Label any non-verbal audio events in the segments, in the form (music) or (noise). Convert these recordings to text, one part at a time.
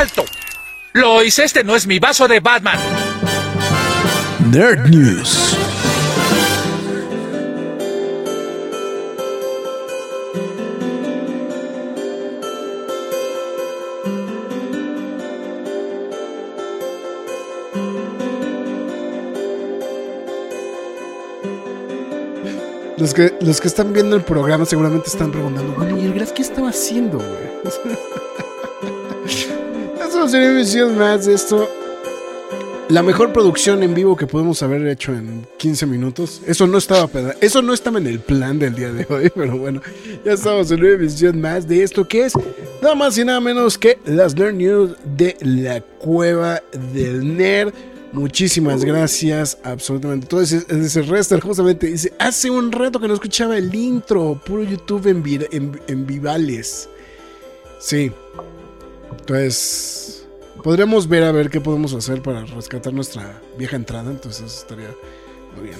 ¡Alto! Lois, este no es mi vaso de Batman. Nerd News. Los que, los que están viendo el programa seguramente están preguntando, bueno, ¿y el Graf qué estaba haciendo, güey? (laughs) Sería emisión más de esto. La mejor producción en vivo que podemos haber hecho en 15 minutos. Eso no estaba eso no estaba en el plan del día de hoy, (laughs) pero bueno, ya estamos en una emisión más de esto que es nada más y nada menos que las Nerd News de la cueva del nerd. Muchísimas gracias, absolutamente. Todo ese, ese Rester justamente dice, hace un rato que no escuchaba el intro, puro YouTube en, en, en vivales. Sí. Entonces, podríamos ver a ver qué podemos hacer para rescatar nuestra vieja entrada, entonces estaría muy bien.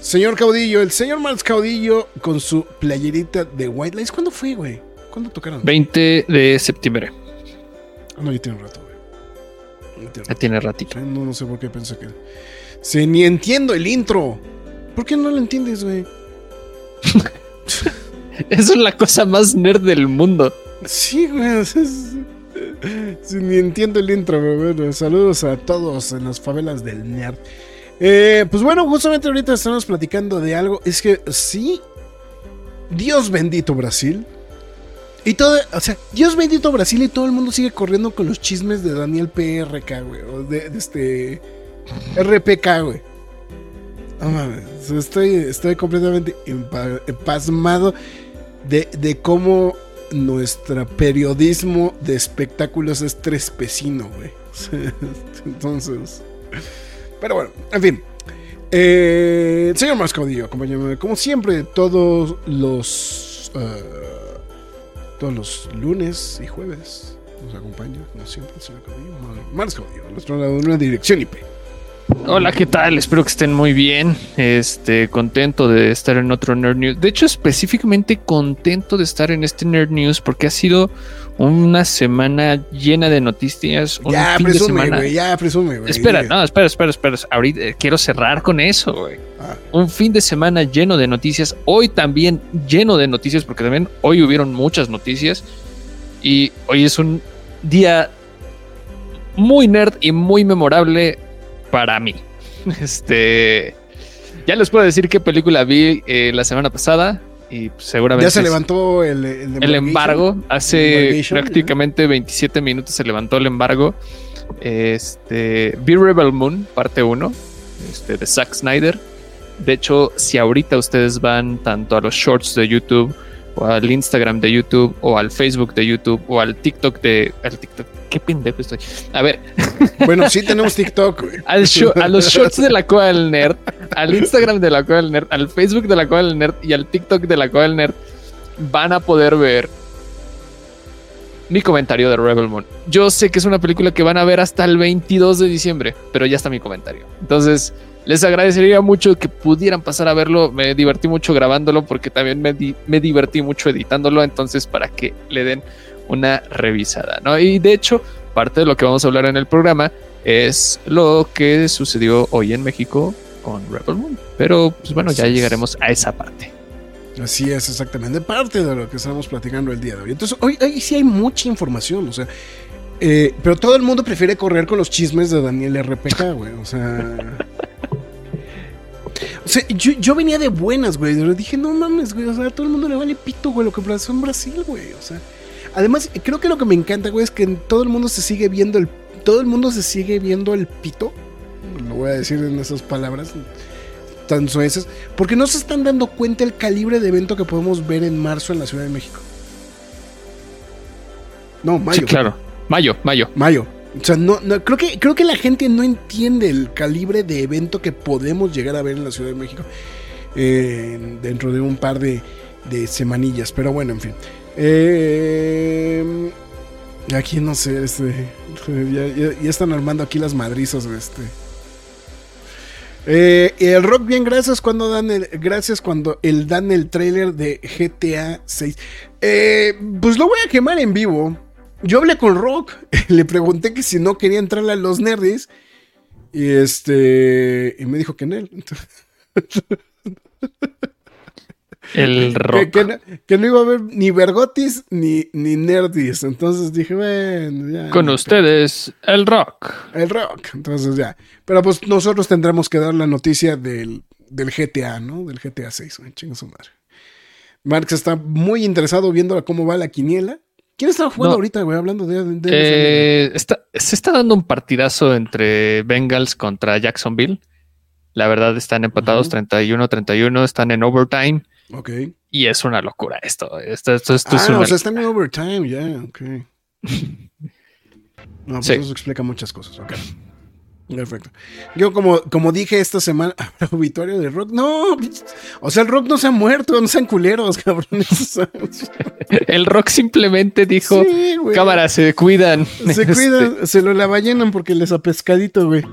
Señor Caudillo, el señor Marx Caudillo con su playerita de White Lights, ¿cuándo fue, güey? ¿Cuándo tocaron? 20 de septiembre. Ah, no, ya tiene un rato. Ya tiene ratito. No, no sé por qué pensé que. Se ni entiendo el intro. ¿Por qué no lo entiendes, güey? Eso (laughs) es la cosa más nerd del mundo. Sí, güey. Ni entiendo el intro, bueno. Saludos a todos en las favelas del nerd. Eh, pues bueno, justamente ahorita estamos platicando de algo. Es que sí. Dios bendito Brasil. Y todo, o sea, Dios bendito Brasil y todo el mundo sigue corriendo con los chismes de Daniel PRK, güey. O de, este. RPK, güey. No mames. Estoy, estoy completamente pasmado de, de cómo nuestro periodismo de espectáculos es trespecino, güey. (laughs) Entonces. Pero bueno, en fin. Eh, señor Mascaudillo, acompáñame. Como siempre, todos los. Uh, todos los lunes y jueves nos acompaña, como siempre, el señor Caudillo, Mars Caudillo, nuestro una dirección IP. Hola, ¿qué tal? Espero que estén muy bien. Este, contento de estar en otro Nerd News. De hecho, específicamente contento de estar en este Nerd News porque ha sido una semana llena de noticias. Un ya, presume, güey, ya presume, güey. Espera, no, espera, espera, espera. Ahorita eh, quiero cerrar con eso, güey. Ah. Un fin de semana lleno de noticias. Hoy también lleno de noticias porque también hoy hubieron muchas noticias. Y hoy es un día muy nerd y muy memorable para mí. (laughs) Este. Ya les puedo decir qué película vi eh, la semana pasada. Y seguramente. Ya se levantó el, el, embargo. Hace prácticamente 27 minutos se levantó el embargo. Este. Vi Rebel Moon, parte 1. Este, de Zack Snyder. De hecho, si ahorita ustedes van tanto a los shorts de YouTube, o al Instagram de YouTube, o al Facebook de YouTube, o al TikTok de. Al TikTok qué pendejo estoy. A ver. (laughs) Bueno, sí (laughs) tenemos TikTok. a los shorts de la Cueva del Nerd, al Instagram de la Cueva del Nerd, al Facebook de la Cueva del Nerd y al TikTok de la Cueva del Nerd van a poder ver mi comentario de Rebel Moon. Yo sé que es una película que van a ver hasta el 22 de diciembre, pero ya está mi comentario. Entonces, les agradecería mucho que pudieran pasar a verlo. Me divertí mucho grabándolo porque también me, me divertí mucho editándolo. Entonces, para que le den una revisada, ¿no? Y de hecho, parte de lo que vamos a hablar en el programa es lo que sucedió hoy en México con Rebel Moon. Pero, pues bueno, ya llegaremos a esa parte. Así es, exactamente. Parte de lo que estamos platicando el día de hoy. Entonces, hoy, sí hay mucha información, o sea. Eh, pero todo el mundo prefiere correr con los chismes de Daniel RPK, güey. O sea. (laughs) O sea, yo, yo, venía de buenas, güey. Dije, no mames, güey. O sea, a todo el mundo le vale pito, güey, lo que pasó en Brasil, güey. O sea. Además, creo que lo que me encanta, güey, es que todo el mundo se sigue viendo el. Todo el mundo se sigue viendo el pito. Lo voy a decir en esas palabras tan sueces. Porque no se están dando cuenta el calibre de evento que podemos ver en marzo en la Ciudad de México. No, mayo. Sí, claro. Mayo, mayo. Mayo. O sea, no, no, creo, que, creo que la gente no entiende el calibre de evento que podemos llegar a ver en la Ciudad de México eh, dentro de un par de, semanillas. Pero bueno, en fin. Eh, aquí no sé, este, ya, están armando aquí las madrizas. Este. Eh, el rock bien, gracias cuando dan el, gracias cuando el dan el trailer de GTA 6. Eh, pues lo voy a quemar en vivo. Yo hablé con Rock, (laughs) le pregunté que si no quería entrarle a los nerds y este y me dijo que en él. (laughs) El rock. que no, que no iba a haber ni Vergotis ni, ni Nerdis. Entonces dije, bueno, ya. Con ustedes, el rock. El rock. Entonces ya. Pero pues nosotros tendremos que dar la noticia del, del GTA, ¿no? Del GTA 6. güey, Chinga su madre. Marx está muy interesado viendo cómo va la quiniela. ¿Quién está jugando No. ahorita, güey? Hablando de. de- Eh, está- se está dando un partidazo entre Bengals contra Jacksonville. La verdad están empatados Ujú. 31-31, están en overtime Ok. y es una locura esto. Esto, esto, esto es ah, una o sea, están en overtime, ya, ok. (laughs) No, pues Sí. eso explica muchas cosas, ok. Perfecto. Yo como, como dije esta semana, (laughs) ¿habrá obituario de rock? No, o sea, el rock no se ha muerto, no sean culeros, (laughs) cabrones. (laughs) El rock simplemente dijo, Sí, cámara, se cuidan. Se Este, cuidan, se lo la ballenan porque les ha pescadito, güey.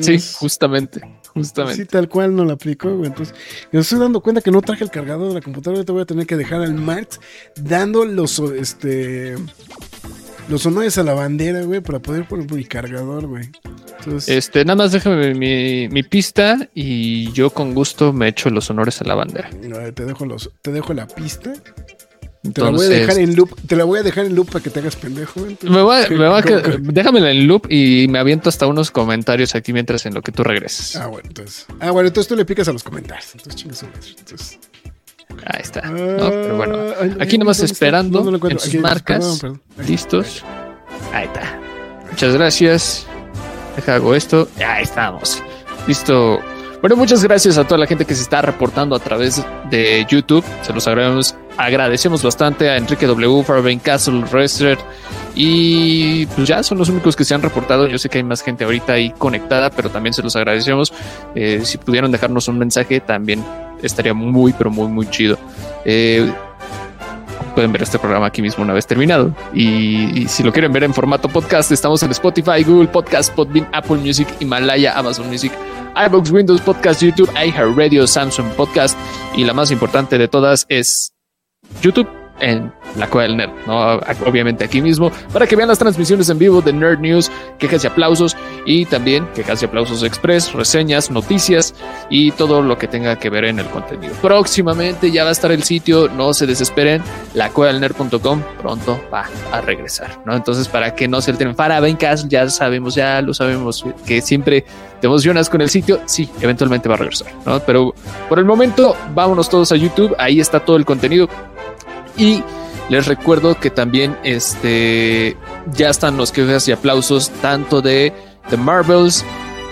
Sí, Es- justamente, justamente. Sí, tal cual no la aplicó, güey. Entonces, me estoy dando cuenta que no traje el cargador de la computadora. Te voy a tener que dejar al Marx dando los, este, los honores a la bandera, güey, para poder poner mi cargador, güey. Entonces, Este, nada más déjame mi, mi pista y yo con gusto me echo los honores a la bandera. te dejo los, te dejo la pista. Te la voy a dejar en loop. Te la voy a dejar en loop para que te hagas pendejo, me voy a- me voy a ¿Cómo quedar- que- déjamela en loop y me aviento hasta unos comentarios aquí mientras en lo que tú regreses. Ah, bueno, entonces. Ah, bueno, entonces tú le picas a los comentarios. Entonces, chingas. Entonces. Ahí está. No, pero bueno, Ah, aquí nomás esperando ¿Dónde lo encuentro? en sus Aquí, marcas. perdón, perdón. Aquí. ¿Listos? Ahí está. Muchas gracias. Deja hago esto. Ahí estamos. Listo. Bueno, muchas gracias a toda la gente que se está reportando a través de YouTube. Se los agradecemos, agradecemos bastante a Enrique W, Fairbairn Castle, Rester. Y pues ya son los únicos que se han reportado. Yo sé que hay más gente ahorita ahí conectada, pero también se los agradecemos. Eh, si pudieran dejarnos un mensaje, también estaría muy, pero muy, muy chido. Eh, pueden ver este programa aquí mismo una vez terminado. Y, si lo quieren ver en formato podcast, estamos en Spotify, Google Podcast, Podbean, Apple Music, Himalaya, Amazon Music, iBooks, Windows Podcast, YouTube, iHeartRadio, Samsung Podcast y la más importante de todas es YouTube en la Cueva del Nerd, ¿no? obviamente aquí mismo, para que vean las transmisiones en vivo de Nerd News, quejas y aplausos y también quejas y aplausos express, reseñas, noticias y todo lo que tenga que ver en el contenido. Próximamente ya va a estar el sitio, no se desesperen, la nerd.com pronto va a regresar, ¿no? Entonces, para que no se alteren, para Bencast, ya sabemos, ya lo sabemos, que siempre te emocionas con el sitio, sí, eventualmente va a regresar, ¿no? Pero por el momento, vámonos todos a YouTube, ahí está todo el contenido. Y les recuerdo que también este, ya están los quejas y aplausos tanto de The Marvels,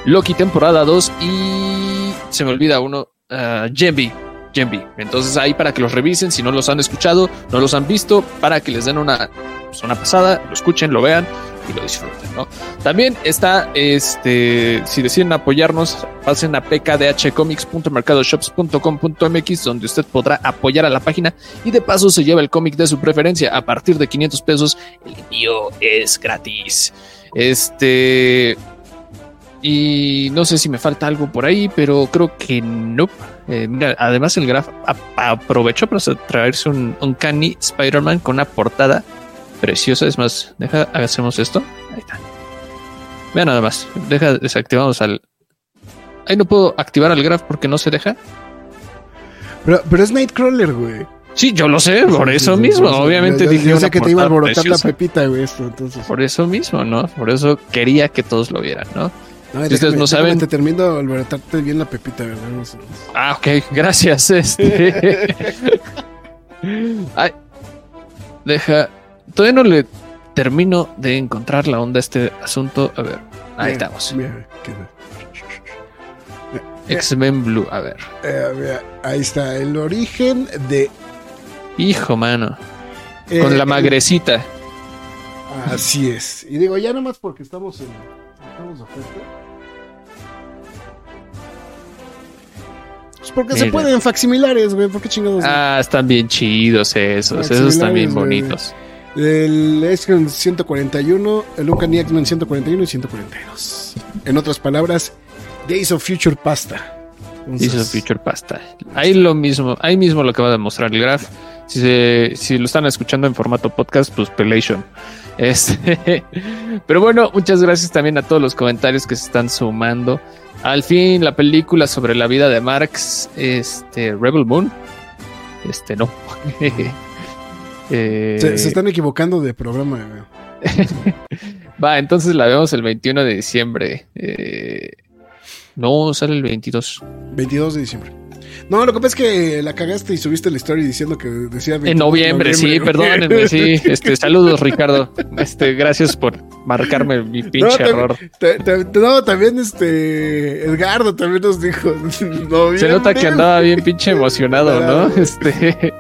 Loki temporada 2 y se me olvida uno, uh, Gembi. Gembi. Entonces ahí para que los revisen, si no los han escuchado, no los han visto, para que les den una, pues, una pasada, lo escuchen, lo vean y lo disfruten, ¿no? También está, este, si deciden apoyarnos, pasen a pkdhcomics.mercadoshops.com.mx donde usted podrá apoyar a la página y de paso se lleva el cómic de su preferencia. A partir de 500 pesos, el envío es gratis. Este... Y no sé si me falta algo por ahí, pero creo que no. Eh, mira, además el Graf aprovechó para traerse un, un Canny Spider-Man con una portada preciosa. Es más, deja, hacemos esto. Ahí está. Vean nada más. Deja, desactivamos al. Ahí no puedo activar al Graf porque no se deja. Pero, pero es Nightcrawler, güey. Sí, yo lo sé, (laughs) por Sí, eso sí, mismo. por eso. Obviamente Yo- dije Yo sé que te iba a alborotar la pepita, güey, esto, entonces. Por eso mismo, ¿no? Por eso quería que todos lo vieran, ¿no? No, Si ustedes no saben- Te termino de alborotarte bien la pepita, ¿verdad? No sé. Ah, ok, (laughs) gracias. Este. (laughs) Ay, deja. Todavía no le termino de encontrar la onda a este asunto. A ver, ahí estamos. X-Men Blue. A ver, eh, mira, ahí está, el origen de. hijo, mano. eh, Con la el- magrecita. Así es. Y digo, ya nomás porque estamos en. Estamos de. Pues porque se pueden facsimilares, güey. ¿Por qué chingados? Ah, están bien chidos esos. Esos están bien similares, güey. El X-Men 141, el Uncanny X-Men 141 y 142. En otras palabras, Days of Future Pasta. Entonces, Dice Future Pasta. Ahí lo mismo, ahí mismo lo acaba de mostrar el graph. Si, se- si lo están escuchando en formato podcast, pues Pelation. Este, (laughs) pero bueno, muchas gracias también a todos los comentarios que se están sumando. Al fin, la película sobre la vida de Marx, este, Rebel Moon. Este, no. (laughs) Eh, Se, se están equivocando de programa. (laughs) Va, entonces la vemos el 21 de diciembre. Eh, no, sale el 22. 22 de diciembre. No, lo que pasa es que la cagaste y subiste la historia diciendo que decía 22 de En noviembre, sí, güey. perdónenme, sí. (laughs) Este, saludos, Ricardo. Este, gracias por marcarme mi pinche también- error. Ta- ta- No, también este Edgardo también nos dijo. noviembre. (laughs) Se nota que andaba bien pinche emocionado, ¿no? Este,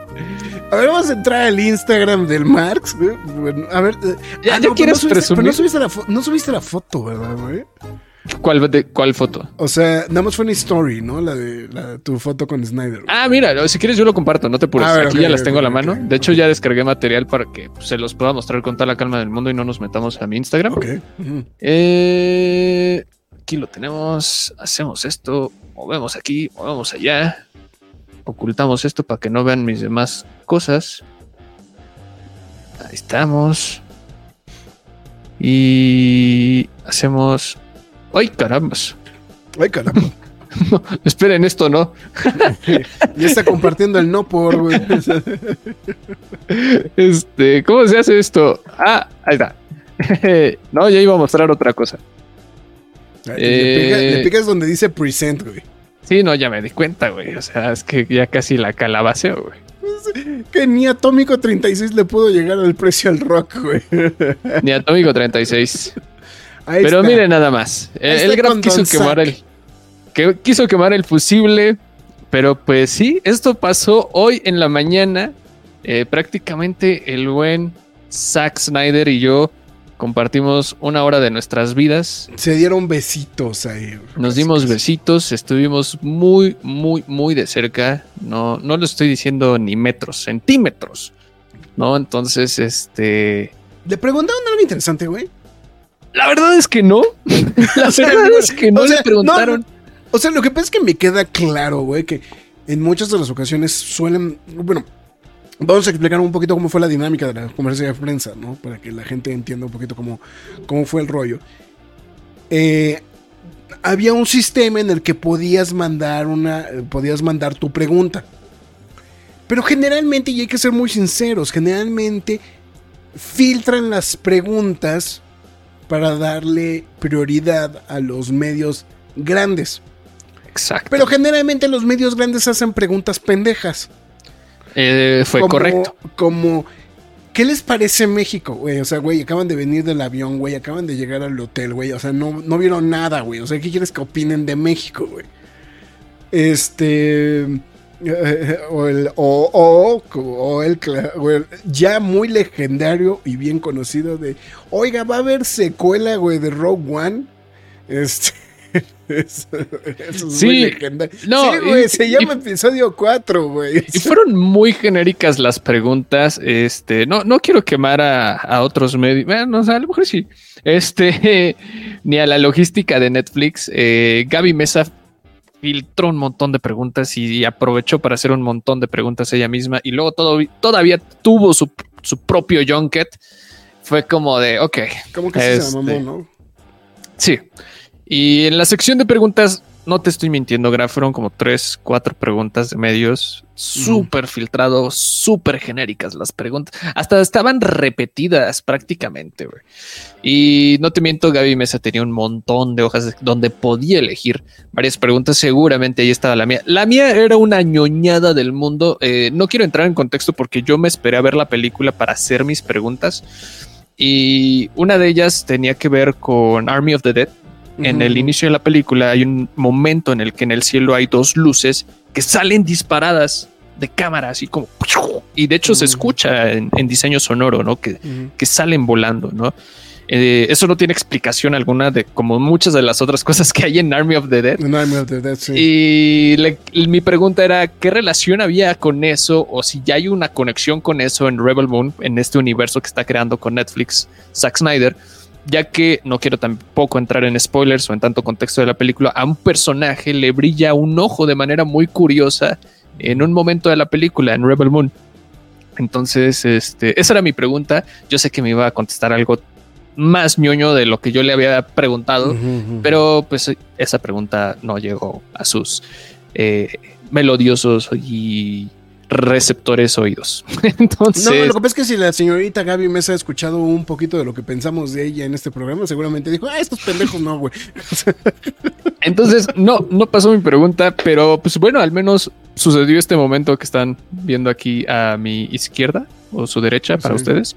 A ver, vamos a entrar al Instagram del Marx. güey. Bueno, a ver. eh, ¿Ya- ya pero quieres subiste, presumir? Pero no subiste, la fo- no subiste la foto, ¿verdad, güey? ¿cuál, de- ¿Cuál foto? O sea, nada más fue una story, ¿no? La de la- tu foto con Snyder. güey. Ah, mira, si quieres yo lo comparto, no te apures. Ver, Aquí ya las tengo a la mano. De hecho, ya descargué material para que se los pueda mostrar con toda la calma del mundo y no nos metamos a mi Instagram. Ok. Eh, aquí lo tenemos. Hacemos esto. Movemos aquí, movemos allá. Ocultamos esto para que no vean mis demás cosas. Ahí estamos. Y hacemos. ¡Ay, caramba! Ay, caramba. (laughs) (laughs) Esperen esto, ¿no? (laughs) Ya está compartiendo el no por, güey. Este, ¿cómo se hace esto? Ah, ahí está. no, ya iba a mostrar otra cosa. Le, Eh. le picas donde dice present, güey. Sí, no, ya me di cuenta, güey. O sea, es que ya casi la calabaceo, güey. Que ni Atómico 36 le pudo llegar al precio al rock, güey. Ni Atómico 36. Ahí Pero está. miren nada más. Ahí El Graf quiso quemar el. Que quiso quemar el fusible. Pero pues sí, esto pasó hoy en la mañana. Eh, prácticamente el buen Zack Snyder y yo compartimos una hora de nuestras vidas. Se dieron besitos ahí. Nos dimos besitos, estuvimos muy, muy, muy de cerca. No, no lo estoy diciendo ni metros, centímetros. ¿No? Entonces, este. Le preguntaron algo interesante, güey. La verdad es que no. (laughs) La verdad es que no o sea, le preguntaron. no, O sea, lo que pasa es que me queda claro, güey, que en muchas de las ocasiones suelen. Bueno, vamos a explicar un poquito cómo fue la dinámica de la conferencia de prensa, ¿no? Para que la gente entienda un poquito cómo, cómo fue el rollo. Eh, había un sistema en el que podías mandar una. podías mandar tu pregunta. Pero generalmente, y hay que ser muy sinceros, generalmente filtran las preguntas para darle prioridad a los medios grandes. Exacto. Pero generalmente los medios grandes hacen preguntas pendejas. Eh, fue como, correcto. Como, ¿qué les parece México, güey? O sea, güey, acaban de venir del avión, güey, acaban de llegar al hotel, güey. O sea, no, no vieron nada, güey. O sea, ¿qué quieres que opinen de México, güey? Este... eh, O el, o, o- o el, o el ya muy legendario y bien conocido de, oiga, va a haber secuela, güey, de Rogue One. Este, eso, eso es Sí, muy legendario. no, sí, güey, y- se y- llama episodio 4, güey. Y fueron muy genéricas las preguntas. Este, no, no quiero quemar a, a otros medios. Bueno, o sea, a lo mejor sí. Este, (laughs) ni a la logística de Netflix. Eh, Gaby Mesa filtró un montón de preguntas y aprovechó para hacer un montón de preguntas ella misma. Y luego todo, todavía tuvo su, su propio junket. Fue como de, ok, ¿Cómo que se Este- mamó, no? Sí. Y en la sección de preguntas, no te estoy mintiendo, Graf, fueron como tres, cuatro preguntas de medios, súper filtrado, súper genéricas las preguntas. Hasta estaban repetidas prácticamente, güey. Y no te miento, Gaby Mesa tenía un montón de hojas donde podía elegir varias preguntas. Seguramente ahí estaba la mía. La mía era una ñoñada del mundo. Eh, no quiero entrar en contexto porque yo me esperé a ver la película para hacer mis preguntas. Y una de ellas tenía que ver con Army of the Dead. En el inicio de la película hay un momento en el que en el cielo hay dos luces que salen disparadas de cámara, así como. Y de hecho se Ujú. escucha en, en diseño sonoro, ¿no? Que, Ujú. que salen volando, ¿no? Eh, eso no tiene explicación alguna de como muchas de las otras (laughs) cosas que hay en Army of the Dead. En Army of the Dead, sí. Y le- mi pregunta era, ¿qué relación había con eso? O si ya hay una conexión con eso en Rebel Moon, en este universo que está creando con Netflix, Zack Snyder, ya que no quiero tampoco entrar en spoilers o en tanto contexto de la película, a un personaje le brilla un ojo de manera muy curiosa en un momento de la película, en Rebel Moon. Entonces, este, esa era mi pregunta. Yo sé que me iba a contestar algo más ñoño de lo que yo le había preguntado. Pero pues esa pregunta no llegó a sus eh, melodiosos y receptores oídos. (laughs) Entonces, No, lo que pasa es que si la señorita Gaby Mesa ha escuchado un poquito de lo que pensamos de ella en este programa, seguramente dijo, ah, estos pendejos no, güey. (laughs) entonces no, no pasó mi pregunta, pero pues bueno, al menos sucedió este momento que están viendo aquí a mi izquierda o su derecha para Sí. ustedes.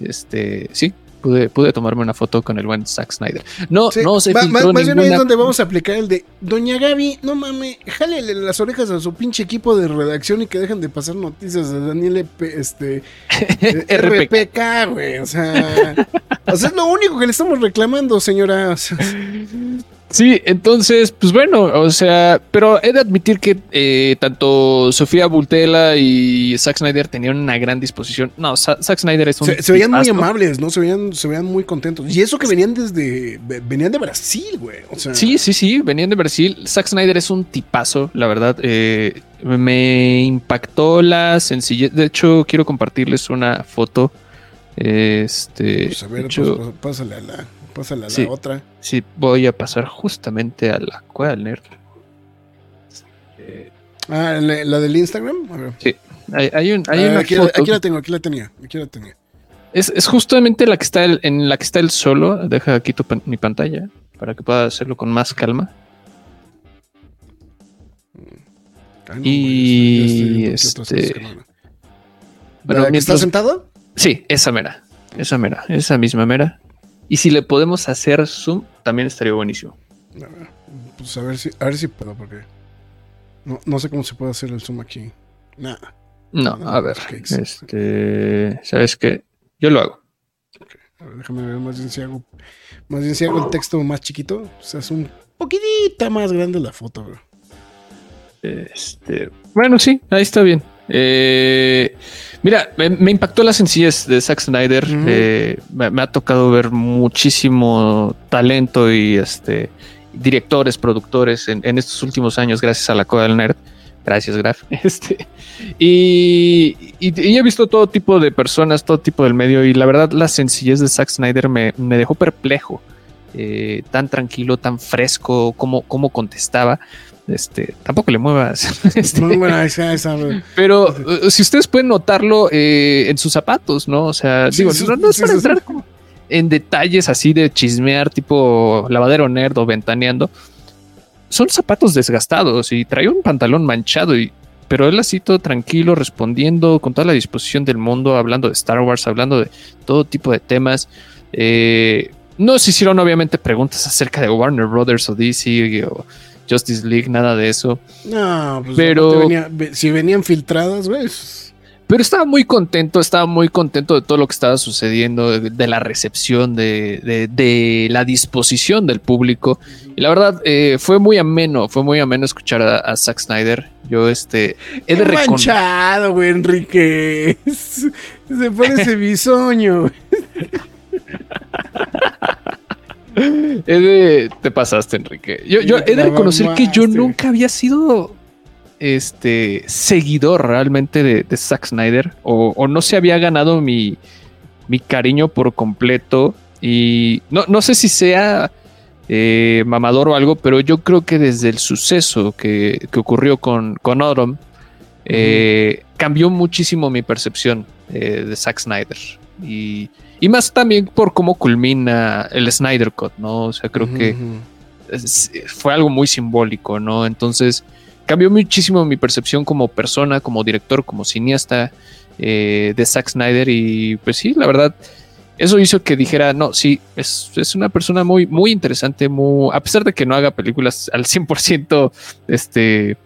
Este, sí, pude, pude tomarme una foto con el buen Zack Snyder. No, Sí, no se va- filtró más, más bien ahí es ninguna- donde vamos a aplicar el de Doña Gaby, no mames, jálele las orejas a su pinche equipo de redacción y que dejen de pasar noticias de Daniel EP, este (laughs) RPK. Güey. O sea, o sea, es lo único que le estamos reclamando, señora. Sí, entonces, pues bueno, o sea, pero he de admitir que eh, tanto Sofía Bultela y Zack Snyder tenían una gran disposición. No, Sa- Zack Snyder es un. se, se veían muy amables, ¿no? Se veían, se veían muy contentos. Y eso que venían desde. ve- Venían de Brasil, güey. O sea, Sí, sí, sí, venían de Brasil. Zack Snyder es un tipazo, la verdad. eh, me impactó la sencillez. De hecho, quiero compartirles una foto. Este, Pues a ver, hecho, pues, pásale a la, pásale a la Sí. otra. sí, voy a pasar justamente a la cueva del nerd. Eh, Ah, la, la del Instagram. A ver. hay, hay un- hay Ah, una aquí, foto. aquí la tengo, aquí la tenía. Aquí la tenía. Es, es justamente la que está el- en la que está el solo. Deja aquí tu mi pantalla para que pueda hacerlo con más calma. Ah, no, Y, este, hermano. Bueno, ¿La que está mientras- sentado? Sí, esa mera. Esa mera. Esa misma mera. Y si le podemos hacer zoom, también estaría buenísimo. A ver, pues a ver si, a ver si puedo, porque no, no sé cómo se puede hacer el zoom aquí. Nada. No, a ver. Este, ¿sabes qué? Yo lo hago. A ver, déjame ver más bien si hago, más bien si hago el texto más chiquito. O sea, es un poquitita más grande la foto, bro. Este, bueno, sí, ahí está bien. Eh, mira, me, me impactó la sencillez de Zack Snyder. Eh, me, me ha tocado ver muchísimo talento y este directores, productores en, en estos últimos años, gracias a la Coda del Nerd. Gracias, Graf. (laughs) Este, y, y- y he visto todo tipo de personas, todo tipo del medio, y la verdad, la sencillez de Zack Snyder me, me dejó perplejo. Eh, tan tranquilo, tan fresco, como, como contestaba. Este, tampoco le muevas. (laughs) Este, esa, esa, pero eh, si ustedes pueden notarlo eh, en sus zapatos, ¿no? O sea, Sí, digo, sí, no, no es para entrar como en detalles así de chismear, tipo lavadero nerd o ventaneando. Son zapatos desgastados y trae un pantalón manchado y pero él así todo tranquilo, respondiendo con toda la disposición del mundo, hablando de Star Wars, hablando de todo tipo de temas. Eh, no se hicieron obviamente preguntas acerca de Warner Brothers o DC o Justice League, nada de eso. No, pues Pero- venía- si venían filtradas, pues, Pero estaba muy contento, estaba muy contento de todo lo que estaba sucediendo, de, de la recepción, de, de- de la disposición del público. Y la verdad, eh, fue muy ameno, fue muy ameno escuchar a, a Zack Snyder. Yo este, he de manchado, güey, Enrique. (laughs) Se parece bisoño. güey. He de, te pasaste, Enrique. Yo, he de reconocer que yo nunca había sido este seguidor realmente de, de Zack Snyder o, o no se había ganado mi, mi cariño por completo. Y no, no sé si sea eh, mamador o algo, pero yo creo que desde el suceso que, que ocurrió con, con Autumn, eh, cambió muchísimo mi percepción eh, de Zack Snyder. Y, y más también por cómo culmina el Snyder Cut, ¿no? O sea, creo que es- fue algo muy simbólico, ¿no? Entonces cambió muchísimo mi percepción como persona, como director, como cineasta eh, de Zack Snyder y pues sí, la verdad, eso hizo que dijera, no, sí, es, es una persona muy, muy interesante, muy, a pesar de que no haga películas al 100%, este,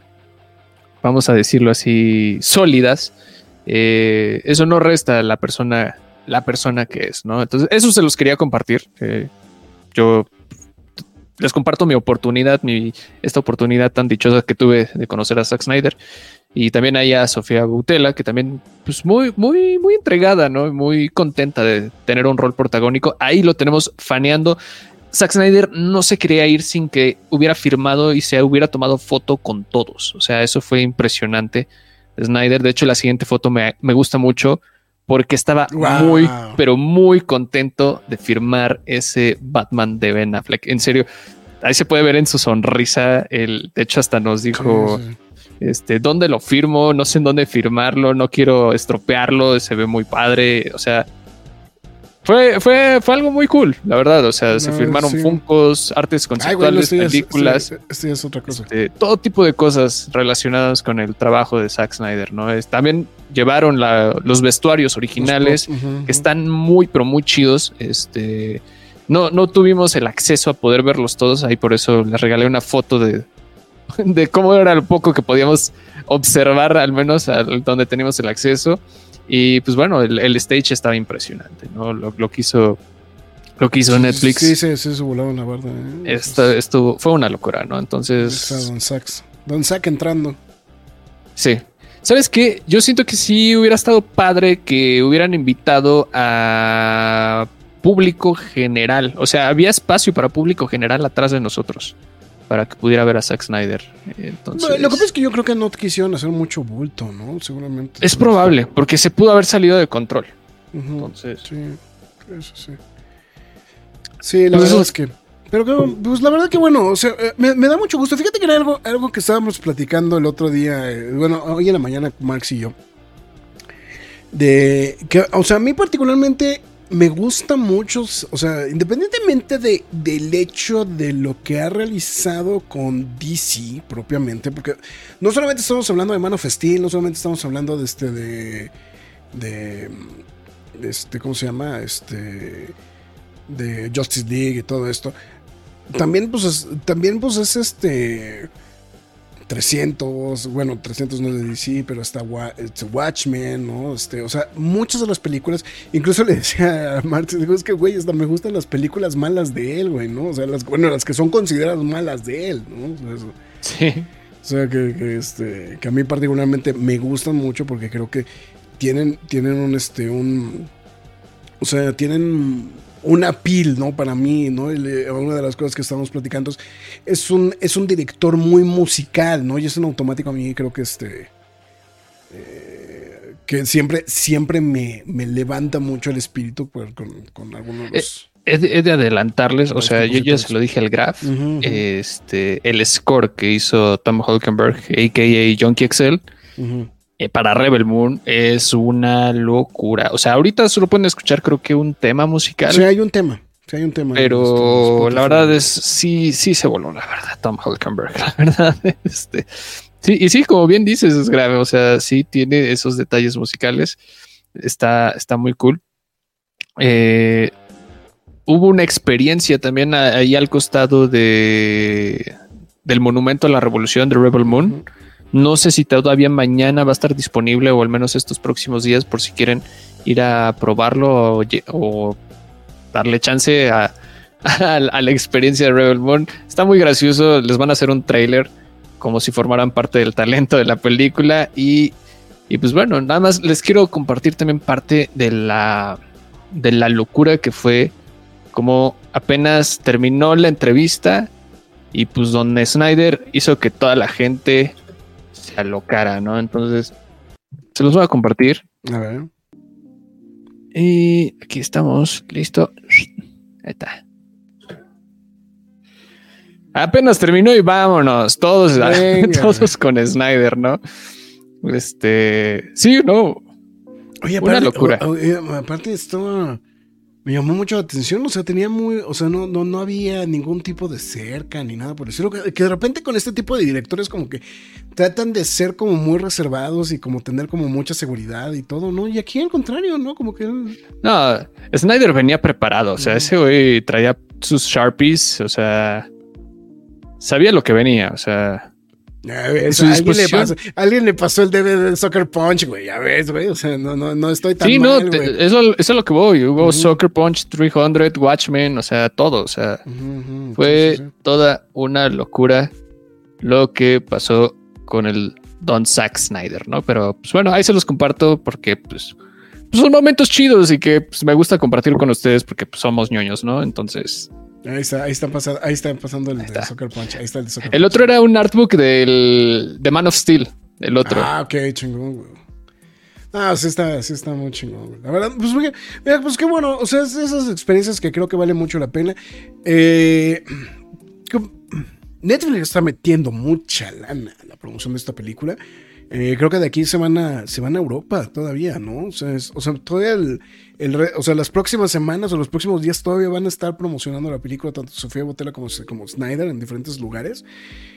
vamos a decirlo así, sólidas, eh, eso no resta a la persona, la persona que es, ¿no? Entonces, eso se los quería compartir. Eh, yo les comparto mi oportunidad, esta oportunidad tan dichosa que tuve de conocer a Zack Snyder. Y también hay a Sofía Butela, que también, pues muy, muy, muy entregada, ¿no? Muy contenta de tener un rol protagónico. Ahí lo tenemos faneando. Zack Snyder no se quería ir sin que hubiera firmado y se hubiera tomado foto con todos. O sea, eso fue impresionante. Snyder, de hecho, la siguiente foto me, me gusta mucho porque estaba Wow. muy, pero muy contento de firmar ese Batman de Ben Affleck. En serio, ahí se puede ver en su sonrisa. El, de hecho, hasta nos dijo, Sí, sí. este, ¿dónde lo firmo? No sé en dónde firmarlo, no quiero estropearlo, se ve muy padre. O sea, fue, fue, fue algo muy cool, la verdad. O sea, se No, firmaron sí. Funcos, artes conceptuales, películas. ya es otra cosa. este, todo tipo de cosas relacionadas con el trabajo de Zack Snyder, ¿no? Es- también llevaron la- los vestuarios originales, que están muy, pero muy chidos. Este, no, no tuvimos el acceso a poder verlos todos, ahí por eso les regalé una foto de, (laughs) de cómo era lo poco que podíamos observar, al menos al- donde teníamos el acceso. Y pues bueno, el, el stage estaba impresionante, ¿no? Lo, lo que hizo, lo que hizo Netflix. Sí, sí, sí, se volaron la barda. ¿eh? Esto, esto fue una locura, ¿no? Está Entonces, Don Sax. Don Sack entrando. Sí. ¿Sabes qué? Yo siento que sí hubiera estado padre que hubieran invitado a público general. O sea, había espacio para público general atrás de nosotros para que pudiera ver a Zack Snyder. Entonces, Lo que pasa es que yo creo que no quisieron hacer mucho bulto, ¿no? Seguramente. es probable, porque se pudo haber salido de control. Entonces, Sí, eso sí. Sí, la Pues verdad eso- es que. Pero que, pues la verdad que bueno, o sea, eh, me, me da mucho gusto. Fíjate que era algo, algo que estábamos platicando el otro día, eh, bueno, hoy en la mañana, Max y yo. De que, o sea, a mí particularmente me gusta mucho, o sea, independientemente de, del hecho de lo que ha realizado con DC propiamente, porque no solamente estamos hablando de Man of Steel, no solamente estamos hablando de este, de, de, este, ¿cómo se llama? Este, de Justice League y todo esto. También, pues, es, también, pues, es este, 300, bueno, 300 no es de DC, pero está este, Watchmen, ¿no? Este, o sea, muchas de las películas, incluso (laughs) le decía a Martín, digo, es que, güey, hasta me gustan las películas malas de él, güey, ¿no? O sea, las, bueno, las que son consideradas malas de él, ¿no? O sea, eso- sí. o sea, que, que, este, que a mí particularmente me gustan mucho porque creo que tienen, tienen un, este, un, o sea, tienen una pil, ¿no? Para mí, ¿no? Eh, una de las cosas que estamos platicando es, es un, es un director muy musical, ¿no? Y es un automático a mí creo que este, eh, que siempre, siempre me, me levanta mucho el espíritu con, con algunos de los... He de, he de adelantarles, o Los sea, yo ya se lo dije al Graf. Este, el score que hizo Tom Holkenberg, a.k.a. Junkie XL, ujú. Eh, para Rebel Moon es una locura. O sea, ahorita solo pueden escuchar creo que un tema musical, Sí, hay un tema. Sí, hay un tema. pero Spotify. la verdad es sí, sí se voló, la verdad, Tom Holkenberg, (laughs) la verdad. Este, sí, y sí, como bien dices, es grave. O sea, sí tiene esos detalles musicales. Está, está muy cool. Eh, hubo una experiencia también ahí al costado de del monumento a la revolución de Rebel Moon. No sé si todavía mañana va a estar disponible o al menos estos próximos días por si quieren ir a probarlo o, darle chance (laughs) a, la experiencia de Rebel Moon. Está muy gracioso, les van a hacer un trailer como si formaran parte del talento de la película y, y pues bueno, nada más les quiero compartir también parte de la, de la locura que fue como apenas terminó la entrevista y pues donde Snyder hizo que toda la gente se alocara, ¿no? Entonces, se los voy a compartir. A ver. Y aquí estamos, listo. Ahí está. Apenas terminó y vámonos, todos, (laughs) todos con Snyder, ¿no? Este, sí, no, Oye, Una aparte, locura. o- oye, aparte estaba. Me llamó mucho la atención, o sea, tenía muy. O sea, no, no, no había ningún tipo de cerca ni nada por decirlo. Que, que de repente con este tipo de directores, como que tratan de ser como muy reservados y como tener como mucha seguridad y todo, ¿no? Y aquí al contrario, ¿no? Como que. no, Snyder venía preparado, o sea, ese güey traía sus Sharpies, o sea, sabía lo que venía, o sea, Ya ves, su a alguien, le pasó, alguien le pasó el DVD de Soccer Punch, güey. Ya ves, güey. O sea, no, no, no estoy tan Sí, mal, no, te- eso, eso es lo que voy. Hubo Soccer Punch 300, Watchmen, o sea, todo. O sea, fue sí, sí, sí. toda una locura lo que pasó con el Don Zack Snyder, ¿no? Pero pues bueno, ahí se los comparto porque pues, pues, son momentos chidos y que pues, me gusta compartir con ustedes porque pues, somos ñoños, ¿no? Entonces, Ahí está, ahí está pasando, ahí está pasando el de. Soccer Punch. Ahí está el de Soccer el Punch. otro era un artbook del de Man of Steel, el otro. Ah, ok, chingón, güey. Ah, sí está, sí está muy chingón, güey. La verdad, pues, mira, mira, pues qué bueno. O sea, es esas experiencias que creo que vale mucho la pena. Eh, Netflix está metiendo mucha lana en la promoción de esta película. Eh, creo que de aquí se van a, se van a Europa todavía, ¿no? O sea, o sea, todavía el, o sea, las próximas semanas o los próximos días todavía van a estar promocionando la película, tanto Sofía Botella como, como Snyder en diferentes lugares.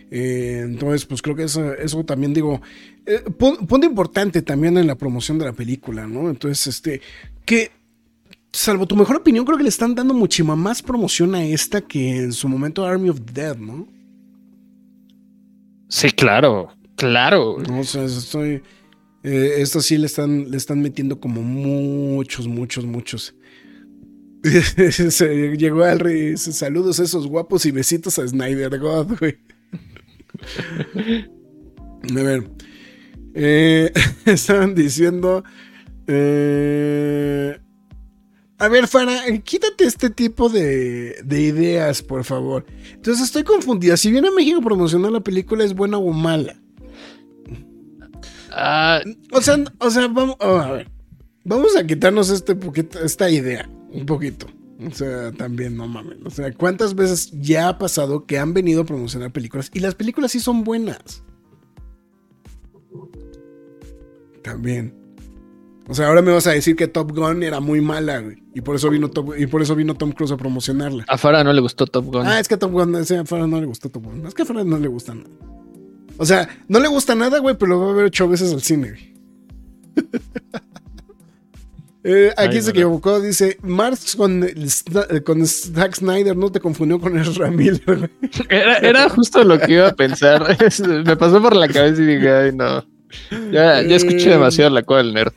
Eh, entonces, pues creo que eso, eso también digo, eh, pu- punto importante también en la promoción de la película, ¿no? Entonces, este, que salvo tu mejor opinión, creo que le están dando muchísima más promoción a esta que en su momento Army of the Dead, ¿no? Sí, claro, claro. No, estoy. eh, esto sí le están, le están metiendo como muchos, muchos, muchos. (laughs) Llegó al rey. Saludos a esos guapos y besitos a Snyder God, güey. (laughs) A ver. eh, (laughs) estaban diciendo. eh, a ver, Fara, quítate este tipo de, de ideas, por favor. Entonces estoy confundida. Si viene a México a promocionar la película, ¿es buena o mala? Ah, O sea, o sea, vamos, oh, a ver. Vamos a quitarnos este poquito, esta idea, un poquito. O sea, también no mames. O sea, ¿cuántas veces ya ha pasado que han venido a promocionar películas? Y las películas sí son buenas. También. O sea, ahora me vas a decir que Top Gun era muy mala, güey. Y por eso vino Top- y por eso vino Tom Cruise a promocionarla. a Farah no le gustó Top Gun. Ah, es que a Top Gun, ese a Farah no le gustó Top Gun. Es que a Farah no le gusta nada. O sea, no le gusta nada, güey, pero lo va a ver ocho veces al cine, güey. (laughs) Eh, aquí Ay, se equivocó, dice Marx con, el Sna- con Zack Snyder no te confundió con Ezra Miller. güey. Era, era justo lo que iba a pensar. (laughs) Me pasó por la cabeza y dije, ay, no. Ya, ya escuché Eh, demasiado la cola del nerd.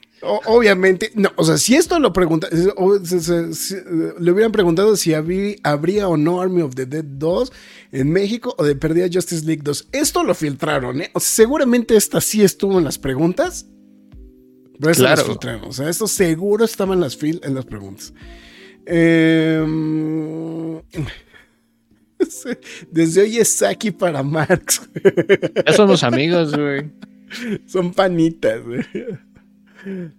Obviamente, no, o sea, si esto lo pregunta, o se- se- le hubieran preguntado si habí- habría o no Army of the Dead 2 en México o de perdida Justice League 2. Esto lo filtraron, ¿eh? O sea, seguramente esta sí estuvo en las preguntas. Pero esto Claro. filtraron. O sea, esto seguro estaba en las, fil- en las preguntas. Em, (laughs) Desde hoy es Saki para Marx. Ya somos amigos, güey. (laughs) Son panitas, güey.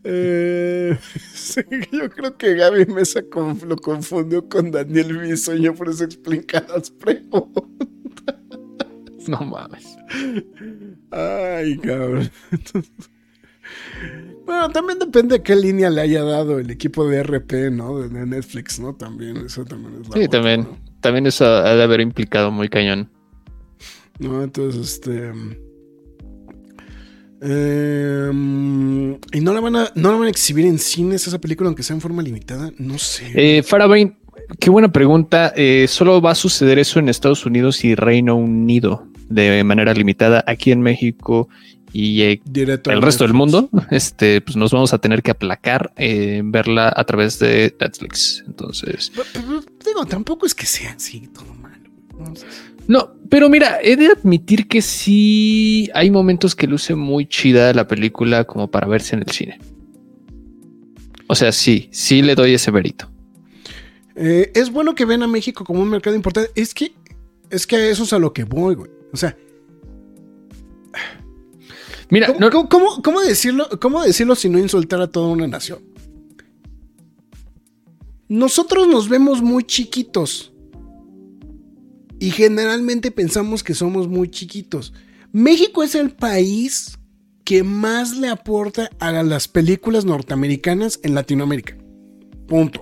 Eh, (laughs) sí, yo creo que Gaby Mesa lo confundió con Daniel Bisoño, por eso explica las preguntas. (laughs) No mames. Ay, cabrón. Bueno, también depende de qué línea le haya dado el equipo de RP, ¿no? De, de Netflix, ¿no? También, eso también es la Sí, otra, también. ¿no? También eso ha de haber implicado muy cañón. No, entonces, este. Em, ¿Y no la, van a, no la van a exhibir en cines esa película, aunque sea en forma limitada? No sé. Eh, Farah Bain, qué buena pregunta. Eh, solo va a suceder eso en Estados Unidos y Reino Unido de manera limitada. Aquí en México y eh, el resto del mundo, (laughs) este, pues nos vamos a tener que aplacar eh, verla a través de Netflix. Entonces, Pero, pero, digo, tampoco es que sea así todo malo. ¿no? Sea, no, pero mira, he de admitir que sí hay momentos que luce muy chida la película como para verse en el cine. O sea, sí, sí le doy ese verito. eh, es bueno que ven a México como un mercado importante. Es que, es que a eso es a lo que voy, güey. O sea, Mira, ¿cómo, no- cómo- cómo- cómo decirlo, ¿cómo decirlo si no insultar a toda una nación? Nosotros nos vemos muy chiquitos. Y generalmente pensamos que somos muy chiquitos. México es el país que más le aporta a las películas norteamericanas en Latinoamérica. Punto.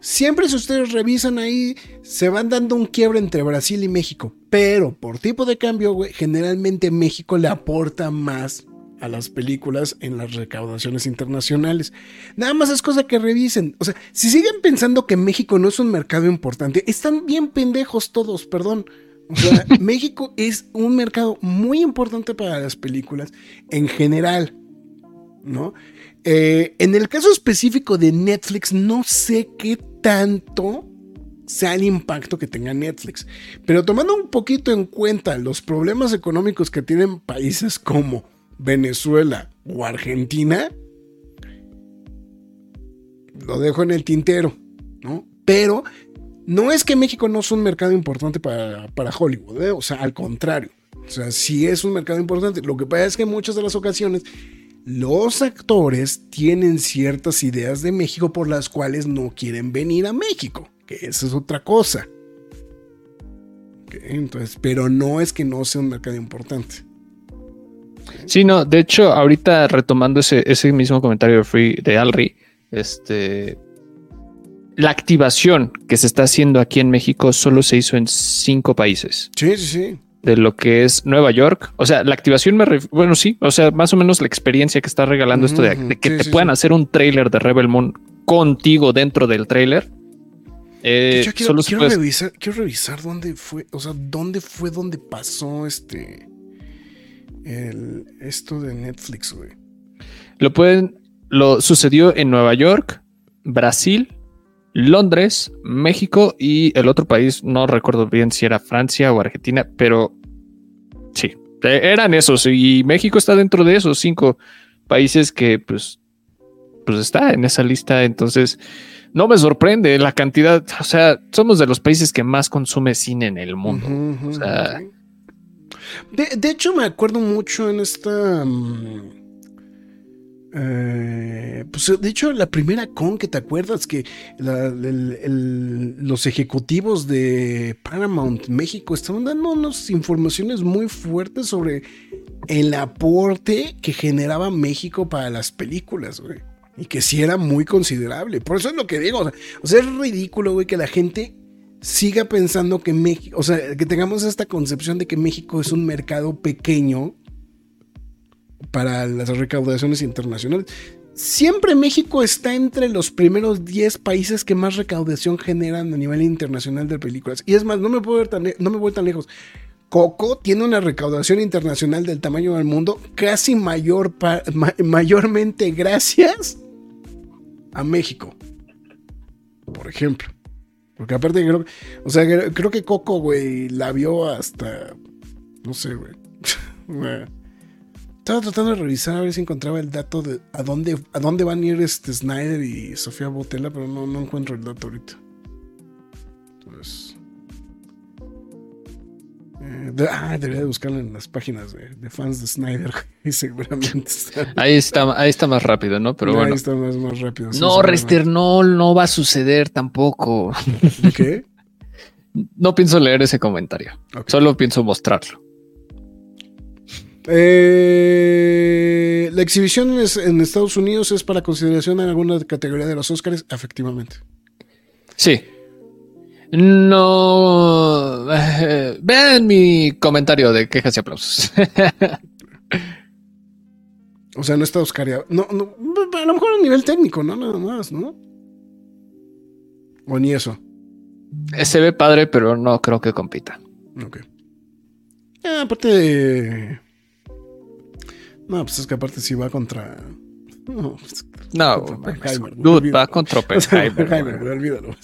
Siempre si ustedes revisan ahí, se van dando un quiebre entre Brasil y México. Pero por tipo de cambio, generalmente México le aporta más a las películas en las recaudaciones internacionales. Nada más es cosa que revisen. O sea, si siguen pensando que México no es un mercado importante, están bien pendejos todos, perdón. O sea, (laughs) México es un mercado muy importante para las películas en general, ¿no? Eh, en el caso específico de Netflix, no sé qué tanto sea el impacto que tenga Netflix, pero tomando un poquito en cuenta los problemas económicos que tienen países como Venezuela o Argentina, lo dejo en el tintero, ¿no? Pero no es que México no es un mercado importante para, Hollywood, ¿eh? o sea, al contrario. O sea, sí es un mercado importante. Lo que pasa es que en muchas de las ocasiones los actores tienen ciertas ideas de México por las cuales no quieren venir a México, que esa es otra cosa. entonces, pero no es que no sea un mercado importante. Sí, no, de hecho, ahorita retomando ese, ese mismo comentario de, Free, de Alri, este, la activación que se está haciendo aquí en México solo se hizo en cinco países. Sí, sí, sí. De lo que es Nueva York. O sea, la activación me bueno, sí. O sea, más o menos la experiencia que está regalando esto de, que te puedan hacer un trailer de Rebel Moon contigo dentro del trailer. Eh, quiero, revisar, quiero revisar dónde fue, o sea, dónde fue donde pasó este el, esto de Netflix, güey. Lo pueden, lo sucedió en Nueva York, Brasil, Londres, México y el otro país, no recuerdo bien si era Francia o Argentina, pero sí, e, eran esos y México está dentro de esos cinco países que pues, pues está en esa lista, entonces no me sorprende la cantidad, o sea, somos de los países que más consume cine en el mundo. De, hecho, me acuerdo mucho en esta... Mm, eh, pues de hecho, la primera con que te acuerdas que los ejecutivos de Paramount México estaban dando unas informaciones muy fuertes sobre el aporte que generaba México para las películas, güey. Y que sí era muy considerable. Por eso es lo que digo. O sea, es ridículo, güey, que la gente siga pensando que México, o sea, que tengamos esta concepción de que México es un mercado pequeño para las recaudaciones internacionales. Siempre México está entre los primeros 10 países que más recaudación generan a nivel internacional de películas. Y es más, no me, puedo tan, no me voy tan lejos. Coco tiene una recaudación internacional del tamaño del mundo casi mayor mayormente gracias a México. Por ejemplo. Porque aparte creo, o sea, creo que Coco, güey, la vio hasta, no sé, güey. (laughs) Estaba tratando de revisar a ver si encontraba el dato de a dónde, a dónde van a ir este Snyder y Sofía Botella, pero no, no encuentro el dato ahorita. Ah, debería de buscarlo en las páginas de, fans de Snyder. Y seguramente está. (laughs) Ahí está, ahí está más rápido, ¿no? Pero bueno. Ahí está más, más rápido. No, Rester, no, no va a suceder tampoco. ¿Qué? (laughs) No pienso leer ese comentario. Solo pienso mostrarlo. Eh, la exhibición en Estados Unidos es para consideración en alguna categoría de los Oscars, efectivamente. Sí. No. Eh, vean mi comentario de quejas y aplausos. o sea, no está Oscar. No, no, a lo mejor a nivel técnico, ¿no? Nada más, ¿no? O ni eso. Eh, se ve padre, pero no creo que compita. Ok. Ah, aparte de no, pues es que aparte si va contra. No, pues, no dude, va contra Oppenheimer. olvídalo.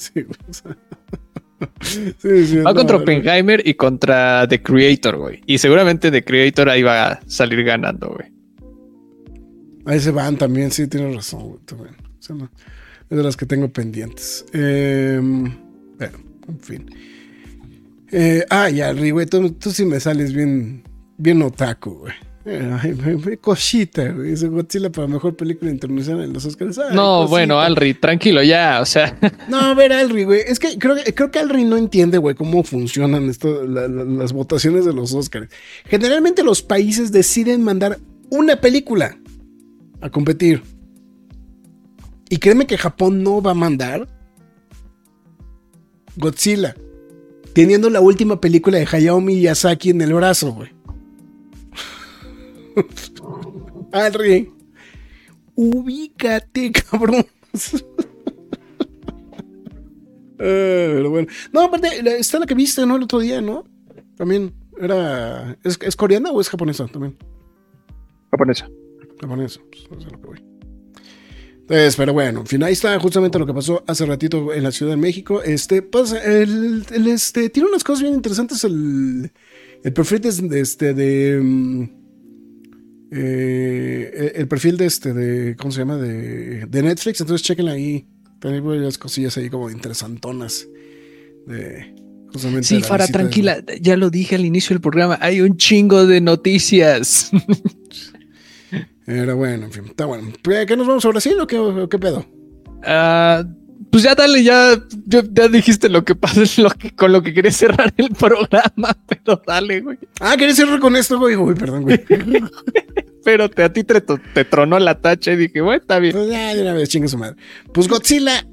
va contra Oppenheimer y contra The Creator, güey. Y seguramente The Creator ahí va a salir ganando, güey. Ahí se van también, sí, tienes razón, güey. es de las que tengo pendientes. Eh, bueno, en fin. Eh, ah, ya, güey, tú, tú sí me sales bien, bien otaku, güey. Ay, cosita, güey. Ese Godzilla para mejor película internacional en los Oscars. no, bueno, Alri, tranquilo ya, o sea. No, a ver, Alri, güey. Es que creo, creo que Alri no entiende, güey, cómo funcionan esto, las votaciones de los Oscars. Generalmente los países deciden mandar una película a competir. Y créeme que Japón no va a mandar Godzilla. Teniendo la última película de Hayao Miyazaki en el brazo, güey. (laughs) Harry, ubícate, cabrón. Ah, (laughs) pero bueno. No, aparte, está la que viste, ¿no? El otro día, ¿no? También era. ¿Es, ¿Es coreana o es japonesa también? Japonesa. Japonesa. Pues, lo que voy. Entonces, pero bueno, en fin, ahí está justamente lo que pasó hace ratito en la Ciudad de México. Este, pasa, el, el, este, tiene unas cosas bien interesantes el, el perfil de, de este, de, mm, eh, el perfil de este, de, ¿cómo se llama? De, de Netflix, entonces chequen ahí. También varias cosillas ahí como interesantonas. De, justamente Sí, Fara, de- tranquila. Ya lo dije al inicio del programa. Hay un chingo de noticias. Pero bueno, en fin, está bueno. ¿Qué nos vamos a Brasil o qué, o qué pedo? Ah, pues ya dale, ya, ya, dijiste lo que pasa, (laughs) lo que, con lo que quería cerrar el programa, (laughs) pero dale, güey. Ah, ¿querés cerrar con esto, güey? Uy, perdón, güey. (laughs) Pero te, a ti te, te tronó la tacha y dije, bueno, está bien. Pues ya, de una vez, chinga su madre. Pues Godzilla.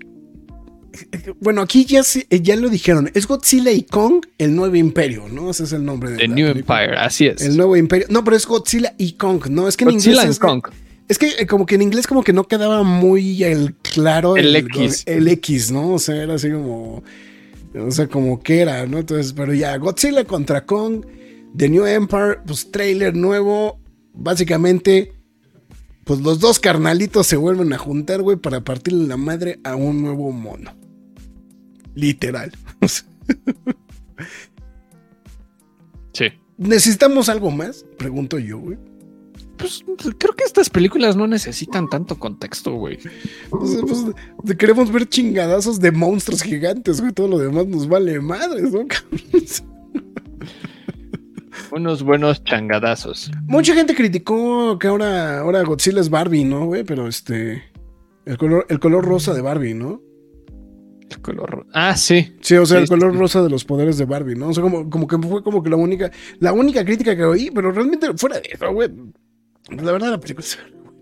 Bueno, aquí ya, se- ya lo dijeron. Es Godzilla y Kong, el nuevo imperio, ¿no? Ese es el nombre de The New película. Empire, así es. El nuevo imperio. No, pero es Godzilla y Kong, ¿no? Es que en Godzilla inglés. and es, Kong. es que eh, como que en inglés como que no quedaba muy el claro. El X. El X, ¿no? O sea, era así como. O sea, como que era, ¿no? Entonces, pero ya, Godzilla contra Kong, The New Empire, pues trailer nuevo. Básicamente, pues los dos carnalitos se vuelven a juntar, güey, para partirle la madre a un nuevo mono. Literal. (laughs) Sí. ¿Necesitamos algo más? Pregunto yo, güey. Pues creo que estas películas no necesitan tanto contexto, güey. Pues, de- queremos ver chingadazos de monstruos gigantes, güey. Todo lo demás nos vale madres, ¿no? Unos buenos changadazos. Mucha gente criticó que ahora, ahora Godzilla es Barbie, ¿no, güey? Pero este. El color, el color rosa de Barbie, ¿no? El color. Ah, sí. Sí, o sea, Sí, el color sí. rosa de los poderes de Barbie, ¿no? O sea, como, como que fue como que la única, la única crítica que oí, pero realmente fuera de eso, güey. La verdad, la película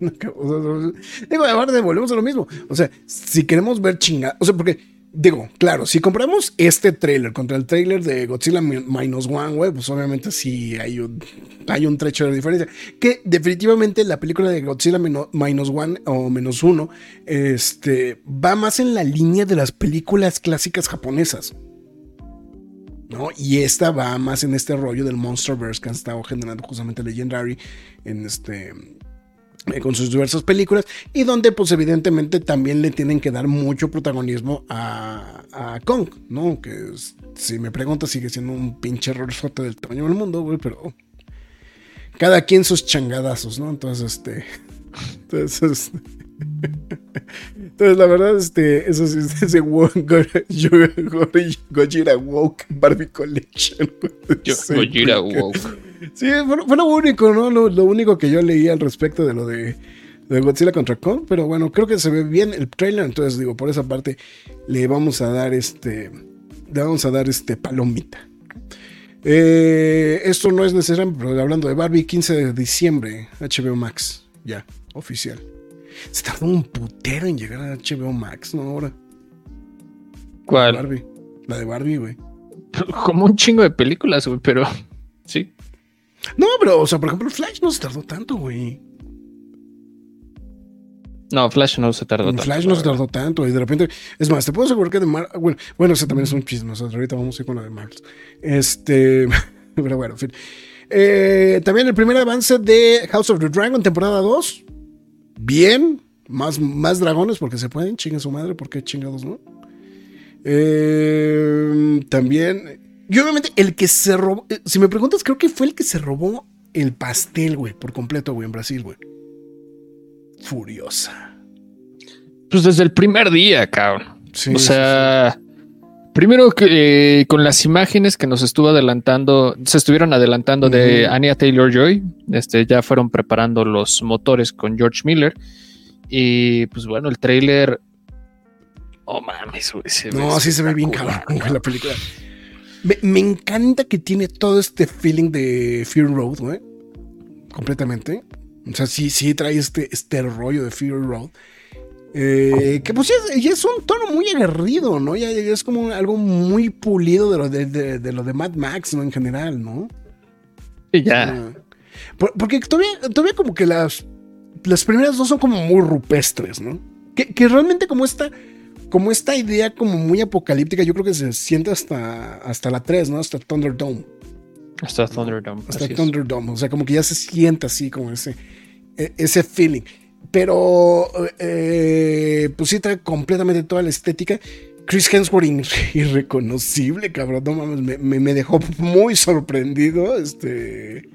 (laughs) Digo, ahora volvemos a lo mismo. O sea, si queremos ver chingada, o sea, porque, digo, claro, si compramos este trailer contra el trailer de Godzilla Mi- Minus One, güey, pues obviamente sí hay un, hay un trecho de diferencia. Que definitivamente la película de Godzilla Minus One o Menos Uno, este, va más en la línea de las películas clásicas japonesas. ¿No? Y esta va más en este rollo del Monsterverse que han estado generando justamente Legendary en este eh, con sus diversas películas y donde pues evidentemente también le tienen que dar mucho protagonismo a, a Kong, ¿no? Que si me preguntas sigue siendo un pinche error del tamaño del mundo, güey, pero cada quien sus changadazos, ¿no? Entonces, este... (laughs) Entonces, entonces, la verdad, este, eso sí, (laughs) ese Gojira Woke Barbie Collection. Gojira woke. Sí, fue, fue lo único, ¿no? Lo, lo único que yo leí al respecto de lo de, de Godzilla contra Kong. Pero bueno, creo que se ve bien el trailer. Entonces, digo, por esa parte le vamos a dar este. Le vamos a dar este palomita. Eh, esto no es necesario, pero hablando de Barbie, 15 de diciembre, HBO Max, ya, oficial. Se tardó un putero en llegar a HBO Max, ¿no? Ahora. ¿Cuál? Barbie. La de Barbie, güey. (laughs) Como un chingo de películas, güey, pero (laughs) sí. No, pero, o sea, por ejemplo, Flash no se tardó tanto, güey. No, Flash no se tardó En tanto. Flash no se tardó tanto y de repente, es más, te puedo asegurar que de Mar bueno, bueno, ese también es un chisme, o sea, ahorita vamos a ir con lo de Marvel. Este, (laughs) pero bueno, en fin. Eh, también el primer avance de House of the Dragon, temporada 2. Bien, más, más dragones porque se pueden, chinga su madre, porque chingados, ¿no? Eh, también, y obviamente el que se robó, eh, si me preguntas, creo que fue el que se robó el pastel, güey, por completo, güey, en Brasil, güey. Furiosa. Pues desde el primer día, cabrón. Sí, o sí, sea, primero que eh, con las imágenes que nos estuvo adelantando, se estuvieron adelantando de. Anya Taylor Joy, este, ya fueron preparando los motores con George Miller. Y pues bueno, el trailer. Oh mames, güey. se ve No, sí se ve bien cabrón la película. Me, me encanta que tiene todo este feeling de Fear Road, güey. Completamente. O sea, sí, sí trae este, este rollo de Fear Road. Eh, que pues ya es, ya es un tono muy aguerrido, ¿no? Ya, ya es como algo muy pulido de lo de, de- de lo de Mad Max, ¿no? En general, ¿no? Y ya. Ah. Por- porque todavía, todavía como que las, las primeras dos son como muy rupestres, ¿no? Que, que realmente como esta, como esta idea como muy apocalíptica, yo creo que se siente hasta, hasta la 3, ¿no? Hasta Thunderdome. Hasta Thunderdome. Hasta. Thunderdome. O sea, como que ya se siente así, como ese, e- ese feeling. Pero, eh, pues sí, trae completamente toda la estética. Chris Hemsworth (laughs) irreconocible, cabrón. No mames, me, me- me dejó muy sorprendido. Este.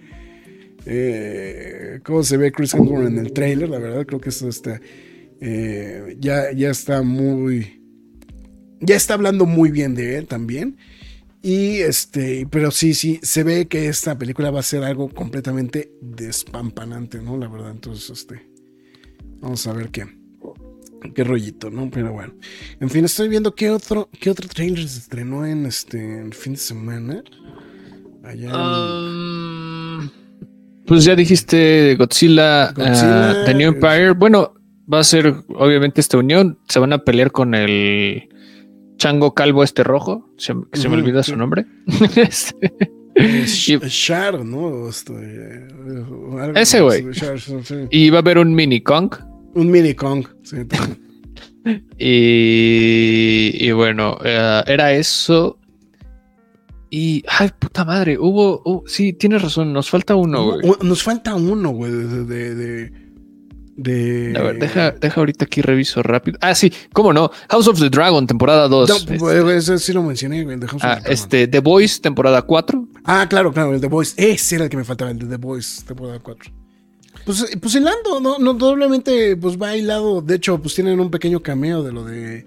eh, cómo se ve Chris Hemsworth en el trailer, la verdad. Creo que eso está. eh, ya, ya está muy. Ya está hablando muy bien de él también. Y este, pero sí, sí, se ve que esta película va a ser algo completamente despampanante, ¿no? La verdad, entonces, este, vamos a ver qué, qué rollito, ¿no? Pero bueno, en fin, estoy viendo qué otro, qué otro trailer se estrenó en este el fin de semana. Allá en- Um, pues ya dijiste Godzilla, Godzilla, uh, The New Empire. Bueno, va a ser obviamente esta unión. Se van a pelear con el chango calvo este rojo. Se, que se me olvida sí. su nombre. (laughs) Este, y, Sh- Shar, ¿no? Este, eh, algo Ese güey. Sí. y va a haber un mini Kong. Un mini Kong. sí. (laughs) Y, y bueno, eh, era eso. Y, ay, puta madre, hubo, hubo- sí, tienes razón, nos falta uno, güey. Nos falta uno, güey, de, de, de, de- A ver, deja, deja ahorita aquí reviso rápido. Ah, sí, cómo no. House of the Dragon, temporada 2. No, Este, ese sí lo mencioné, güey. el de House of ah, the Dragon. este, The Voice, temporada 4. Ah, claro, claro, el The Voice. Ese era el que me faltaba, el de The Voice, temporada 4. Pues, eh, pues hilando, no, no, doblemente, pues va hilado. De hecho, pues tienen un pequeño cameo de lo de,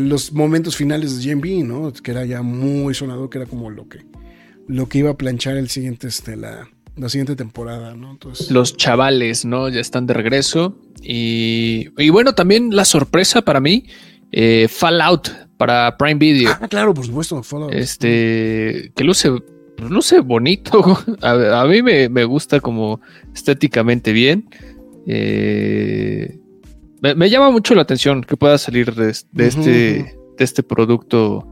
los momentos finales de Gen B, ¿no? Que era ya muy sonado, que era como lo que, lo que iba a planchar el siguiente, este, la, la siguiente temporada, ¿no? Entonces. Los chavales, ¿no? Ya están de regreso. Y, y bueno, también la sorpresa para mí, eh, Fallout para Prime Video. Ah, claro, por supuesto, Fallout. Este, que luce, luce bonito. (laughs) A, a mí me, me gusta como estéticamente bien. Eh, me, me llama mucho la atención que pueda salir de, este, de este producto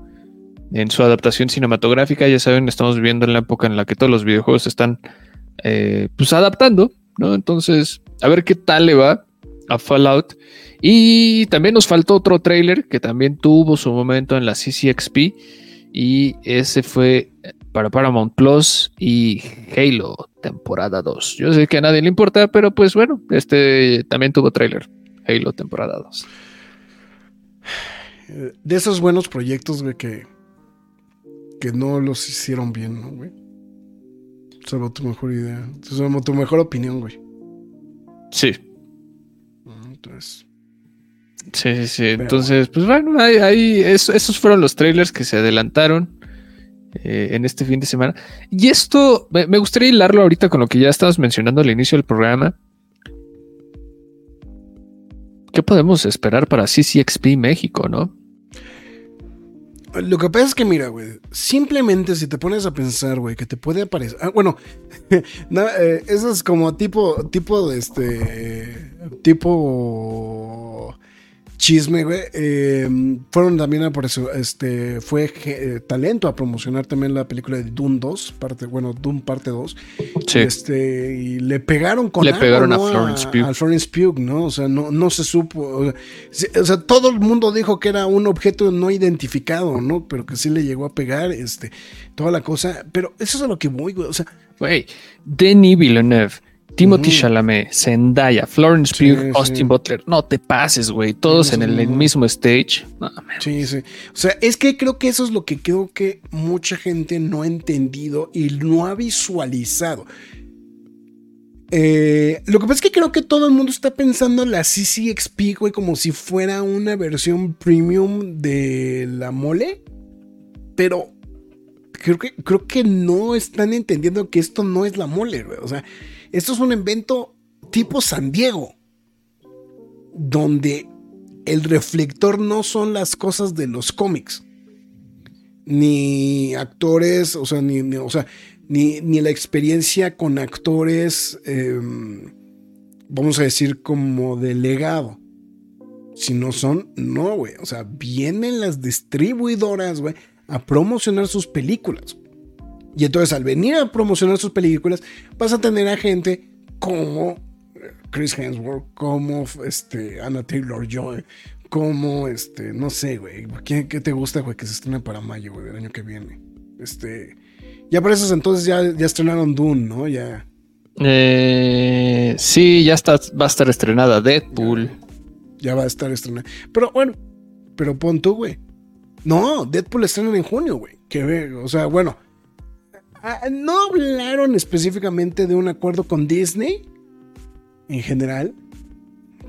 en su adaptación cinematográfica. Ya saben, estamos viviendo en la época en la que todos los videojuegos se están eh, pues adaptando, ¿no? Entonces, a ver qué tal le va a Fallout. Y también nos faltó otro trailer que también tuvo su momento en la CCXP. Y ese fue para Paramount Plus y Halo temporada 2. Yo sé que a nadie le importa, pero pues bueno, este también tuvo trailer. Halo temporada 2. Eh, de esos buenos proyectos, güey, que, que no los hicieron bien, ¿no, güey? Salvo tu mejor idea. Salvo tu mejor opinión, güey. Sí, Mm, Entonces. sí, sí, sí. Entonces, pues bueno, ahí, ahí- es- esos fueron los trailers que se adelantaron eh, en este fin de semana. Y esto, me, gustaría hilarlo ahorita con lo que ya estabas mencionando al inicio del programa. ¿Qué podemos esperar para CCXP México, no? Lo que pasa es que, mira, güey, simplemente si te pones a pensar, güey, que te puede aparecer. Ah, bueno, (laughs) no, eh, eso es como tipo, tipo este. Tipo. Chisme, güey. eh, fueron también a por eso, este. Fue eh, talento a promocionar también la película de Doom 2, parte, bueno, Doom parte 2. Sí. Este, y le pegaron con Le algo, pegaron a. Florence Pugh. Al Florence Pugh, ¿no? O sea, no, no se supo. O sea, sí, o sea, todo el mundo dijo que era un objeto no identificado, ¿no? Pero que sí le llegó a pegar, este, toda la cosa. Pero eso es a lo que voy, güey. O sea, Güey, Denis Villeneuve, Timothy. Chalamet, Zendaya, Florence Sí, Pugh, sí. Austin Butler. No te pases, güey. Todos Sí, en el, mismo stage. No, sí, sí. O sea, es que creo que eso es lo que creo que mucha gente no ha entendido y no ha visualizado. Eh, lo que pasa es que creo que todo el mundo está pensando en la CCXP, güey, como si fuera una versión premium de la mole. Pero creo que, creo que no están entendiendo que esto no es la mole, güey. O sea, esto es un evento tipo San Diego, donde el reflector no son las cosas de los cómics, ni actores, o sea, ni, ni- ni, la experiencia con actores, eh, vamos a decir, como delegado. Si no son, no, güey. O sea, vienen las distribuidoras, güey, a promocionar sus películas. Y entonces al venir a promocionar sus películas, vas a tener a gente como Chris Hemsworth, como este, Anna Taylor Joy, como este, no sé, güey. ¿Quién qué te gusta, güey? Que se estrena para mayo, güey, del año que viene. Este. Ya por esos entonces ya, ya estrenaron Dune, ¿no? Ya. Eh, sí, ya está, va a estar estrenada Deadpool. Ya va a estar estrenada. Pero bueno, pero pon tú, güey. No, Deadpool estrena en junio, güey. Que o sea, bueno. Ah, No hablaron específicamente de un acuerdo con Disney en general.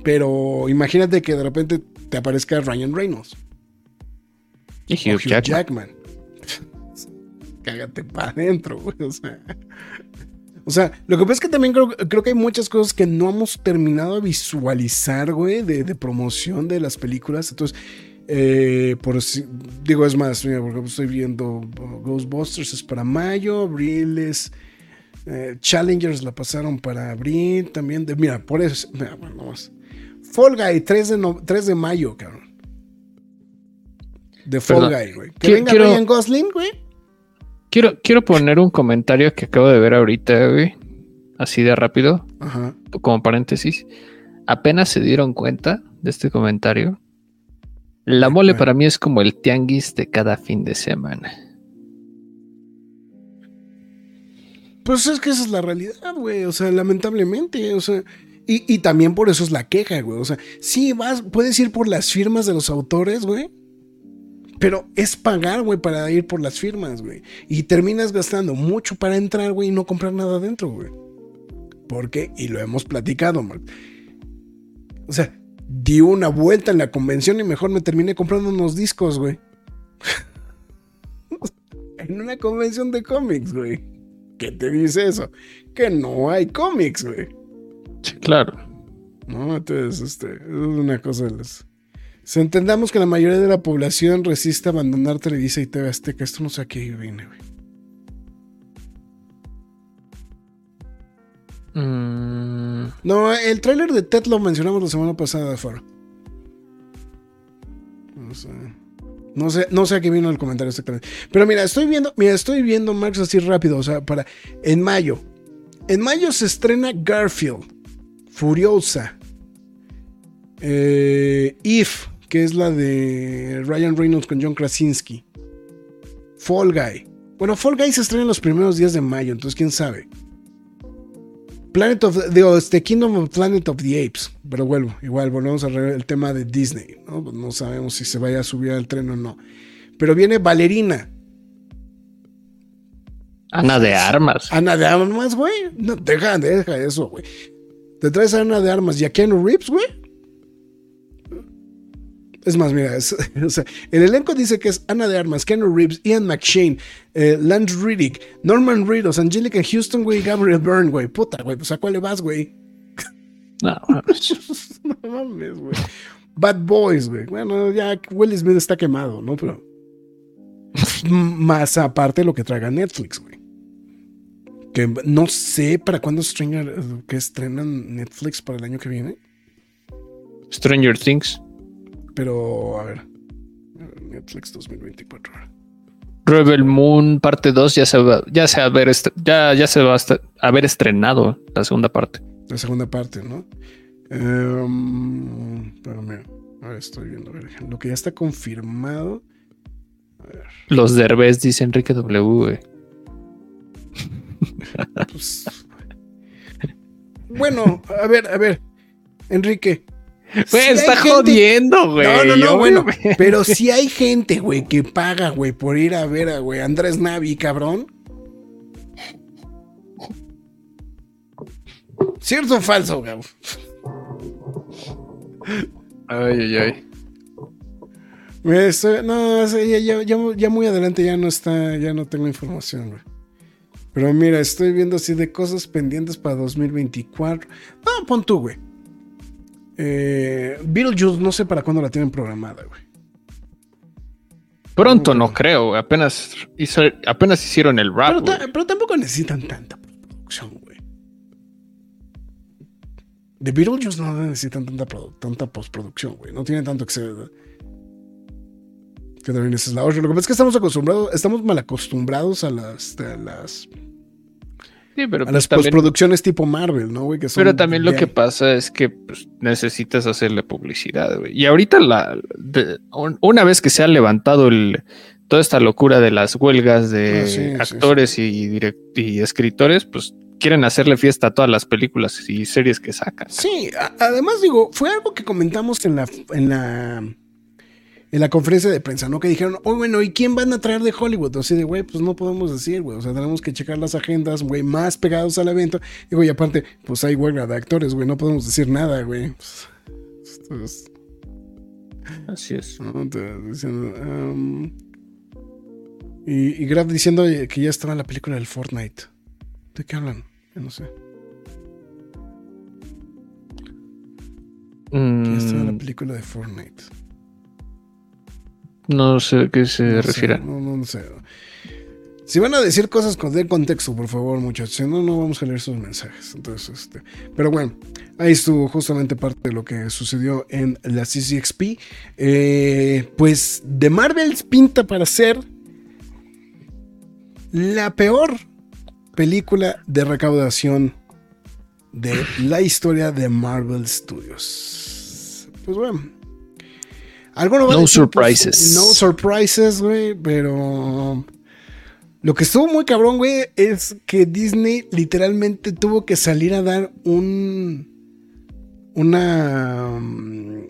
Pero imagínate que de repente te aparezca Ryan Reynolds. Y Hugh Hugh Jackman. Jackman. (laughs) Cágate para adentro, güey. O sea. O sea, lo que pasa es que también creo, creo que hay muchas cosas que no hemos terminado de visualizar, güey, de, de promoción de las películas. Entonces, eh, por si- digo, es más, mira, porque estoy viendo uh, Ghostbusters es para mayo, Abril es. eh, Challengers la pasaron para abril también. De, mira, por eso. Mira, bueno, nomás. Fall Guy, 3 de, no- 3 de mayo, cabrón. De Fall Perdón. Guy, güey. Que venga quiero- Ryan Gosling, güey. Quiero, quiero poner un comentario que acabo de ver ahorita, güey. Así de rápido, Ajá. como paréntesis. Apenas se dieron cuenta de este comentario. La mole para mí es como el tianguis de cada fin de semana. Pues es que esa es la realidad, güey. O sea, lamentablemente, o sea. Y, y también por eso es la queja, güey. O sea, sí, vas, puedes ir por las firmas de los autores, güey. Pero es pagar, güey, para ir por las firmas, güey. Y terminas gastando mucho para entrar, güey, y no comprar nada adentro, güey. ¿Por qué? Y lo hemos platicado, Mark. O sea, di una vuelta en la convención y mejor me terminé comprando unos discos, güey. (laughs) en una convención de cómics, güey. ¿Qué te dice eso? Que no hay cómics, güey. Sí, claro. No, entonces, este, es una cosa de las. Si entendamos que la mayoría de la población resiste abandonar Televisa y TV Azteca, esto no sé a qué viene, güey. Mm, No, el tráiler de Ted lo mencionamos la semana pasada, Faro. No sé. No sé, no sé a qué vino el comentario exactamente. Pero mira, estoy viendo, mira, estoy viendo Max así rápido, o sea, para en mayo. En mayo se estrena Garfield, Furiosa, eh, If, que es la de Ryan Reynolds con John Krasinski, Fall Guy. Bueno, Fall Guy se estrena en los primeros días de mayo, entonces quién sabe. Planet of the, digo, este Kingdom of Planet of the Apes. Pero vuelvo, igual volvemos a ver el tema de Disney. ¿no? Pues no sabemos si se vaya a subir al tren o no. Pero viene Valerina. Ana de Armas. Ana de Armas, güey. No, deja, deja eso, güey. Te traes a Ana de Armas y a Keanu Reeves, güey. Es más, mira, es- (laughs) o sea, el elenco dice que es Ana de Armas, Keanu Reeves, Ian McShane, eh, Lance Riddick, Norman Reedus, Angelica Houston, güey, Gabriel Byrne, güey. Puta, güey, pues a cuál le vas, güey. (laughs) No, mames. (laughs) no mames, güey. Bad Boys, güey. Bueno, ya Will Smith está quemado, ¿no? Pero. (laughs) Más aparte lo que traiga Netflix, güey. Que no sé para cuándo Stranger, que estrenan Netflix para el año que viene. Stranger Things. Pero, a ver. Netflix 2024. Rebel Moon parte 2 ya se va, ya se, va a ver est- ya, ya se va a haber estrenado la segunda parte. La segunda parte, ¿no? Em, pero mira, a ver, estoy viendo. a ver, lo que ya está confirmado. Los Derbez, dice Enrique W. Pues, bueno, a ver, a ver. Enrique. (laughs) Güey, está gente- jodiendo, güey. No, no, no, Yo, bueno. (laughs) Pero si hay gente, güey, que paga, güey, por ir a ver a, güey, Andrés Navi, cabrón. ¿Cierto o falso, güey? Ay, ay, ay. Estoy- no, ya, ya- ya- ya muy adelante ya no está, ya no tengo información, güey. Pero mira, estoy viendo así de cosas pendientes para 2024. Ah, pon tú, güey. Eh, Beetlejuice, no sé para cuándo la tienen programada, güey. Pronto no creo. Apenas, hizo- apenas hicieron el rap. Pero, pero tampoco necesitan tanta producción, güey. De Beetlejuice no necesitan tanta, tanta postproducción, güey. No tienen tanto que se... Que también esa es la otra. Lo que pasa es que estamos acostumbrados, estamos mal acostumbrados a las, a las, Sí, pero, a pues las también, postproducciones tipo Marvel, ¿no, güey? Que son pero también lo que pasa es que pues, necesitas hacerle publicidad, güey. Y ahorita, la, de- un- una vez que se ha levantado el toda esta locura de las huelgas de Ah, sí, sí, actores Y, direct- y escritores, pues quieren hacerle fiesta a todas las películas y series que sacan. Sí, a- además digo, fue algo que comentamos en la en la en la conferencia de prensa, ¿no? Que dijeron, oh, bueno, ¿y quién van a traer de Hollywood? Así de, güey, pues no podemos decir, güey. O sea, tenemos que checar las agendas, güey, más pegados al evento. Y aparte, pues hay huelga de actores, güey, no podemos decir nada, güey. Pues, Así es. ¿no? Diciendo, um, y, y Graf diciendo que ya estaba en la película del Fortnite. ¿De qué hablan? Yo no sé. Que ya estaba en la Mm, película de Fortnite. No sé a qué se No refiere. no, no, no sé. Si van a decir cosas con el contexto, por favor, muchachos. Si no, no vamos a leer sus mensajes. Entonces, este. Pero bueno, ahí estuvo justamente parte de lo que sucedió en la CCXP. Eh, pues de Marvels pinta para ser la peor película de recaudación de la historia de Marvel Studios. Pues bueno. Alguno No decir, pues, surprises. no surprises, güey, pero... Lo que estuvo muy cabrón, güey, es que Disney literalmente tuvo que salir a dar un... Una... mm,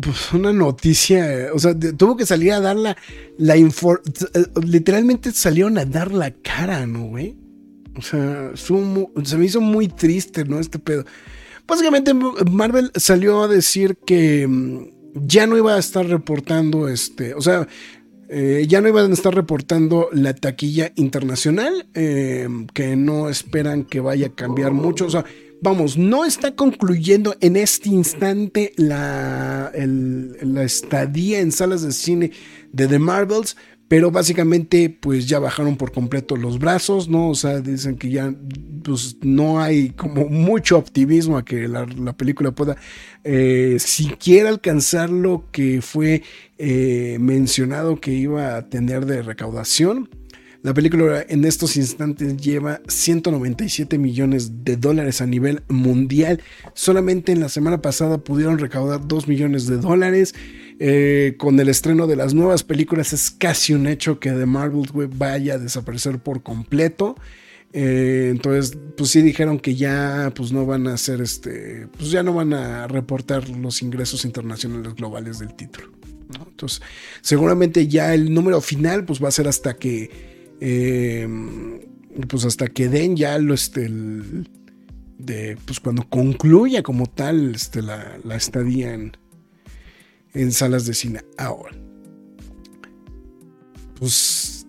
pues, una noticia, o sea, tuvo que salir a dar la, la infor- literalmente salieron a dar la cara, ¿no, güey? O sea, se me hizo muy triste, ¿no? Este pedo. Básicamente Marvel salió a decir que mm, ya no iba a estar reportando, este, o sea, eh, ya no iban a estar reportando la taquilla internacional, eh, que no esperan que vaya a cambiar mucho. O sea, vamos, no está concluyendo en este instante la, la estadía en salas de cine de The Marvels. Pero básicamente, pues ya bajaron por completo los brazos, ¿no? O sea, dicen que ya, pues no hay como mucho optimismo a que la, la película pueda eh, siquiera alcanzar lo que fue eh, mencionado que iba a tener de recaudación. La película en estos instantes lleva 197 millones de dólares a nivel mundial. Solamente en la semana pasada pudieron recaudar 2 millones de dólares. Eh, con el estreno de las nuevas películas es casi un hecho que The Marvel güey, vaya a desaparecer por completo. Eh, entonces, pues sí dijeron que ya pues no van a hacer este, pues ya no van a reportar los ingresos internacionales globales del título. Entonces, seguramente ya el número final pues va a ser hasta que eh, pues hasta que den ya lo este de pues cuando concluya como tal este, la estadía en, en salas de cine ahora. Pues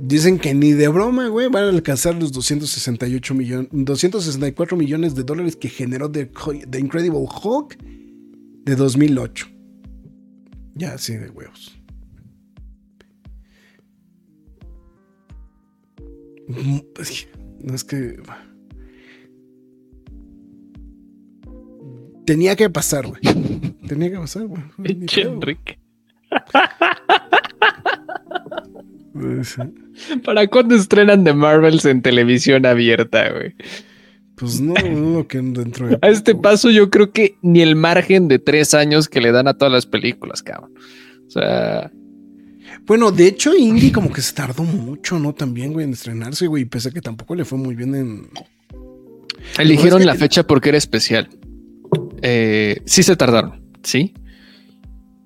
dicen que ni de broma, güey, van a alcanzar los 268 millones, 264 millones de dólares que generó The, The Incredible Hulk de 2008. Ya así de huevos. Mm, No es que. Tenía que pasar, güey. Tenía que pasar, (laughs) pedo. Enrique. ¿Para cuándo estrenan The Marvels en televisión abierta, güey? Pues no, no que dentro de. (laughs) A este paso yo creo que ni el margen de tres años que le dan a todas las películas, cabrón. O sea, Bueno, de hecho, Indy como que se tardó mucho, ¿no? También, güey, en estrenarse, güey. Pese a que tampoco le fue muy bien en. eligieron es que- la fecha porque era especial. Eh, sí se tardaron, sí.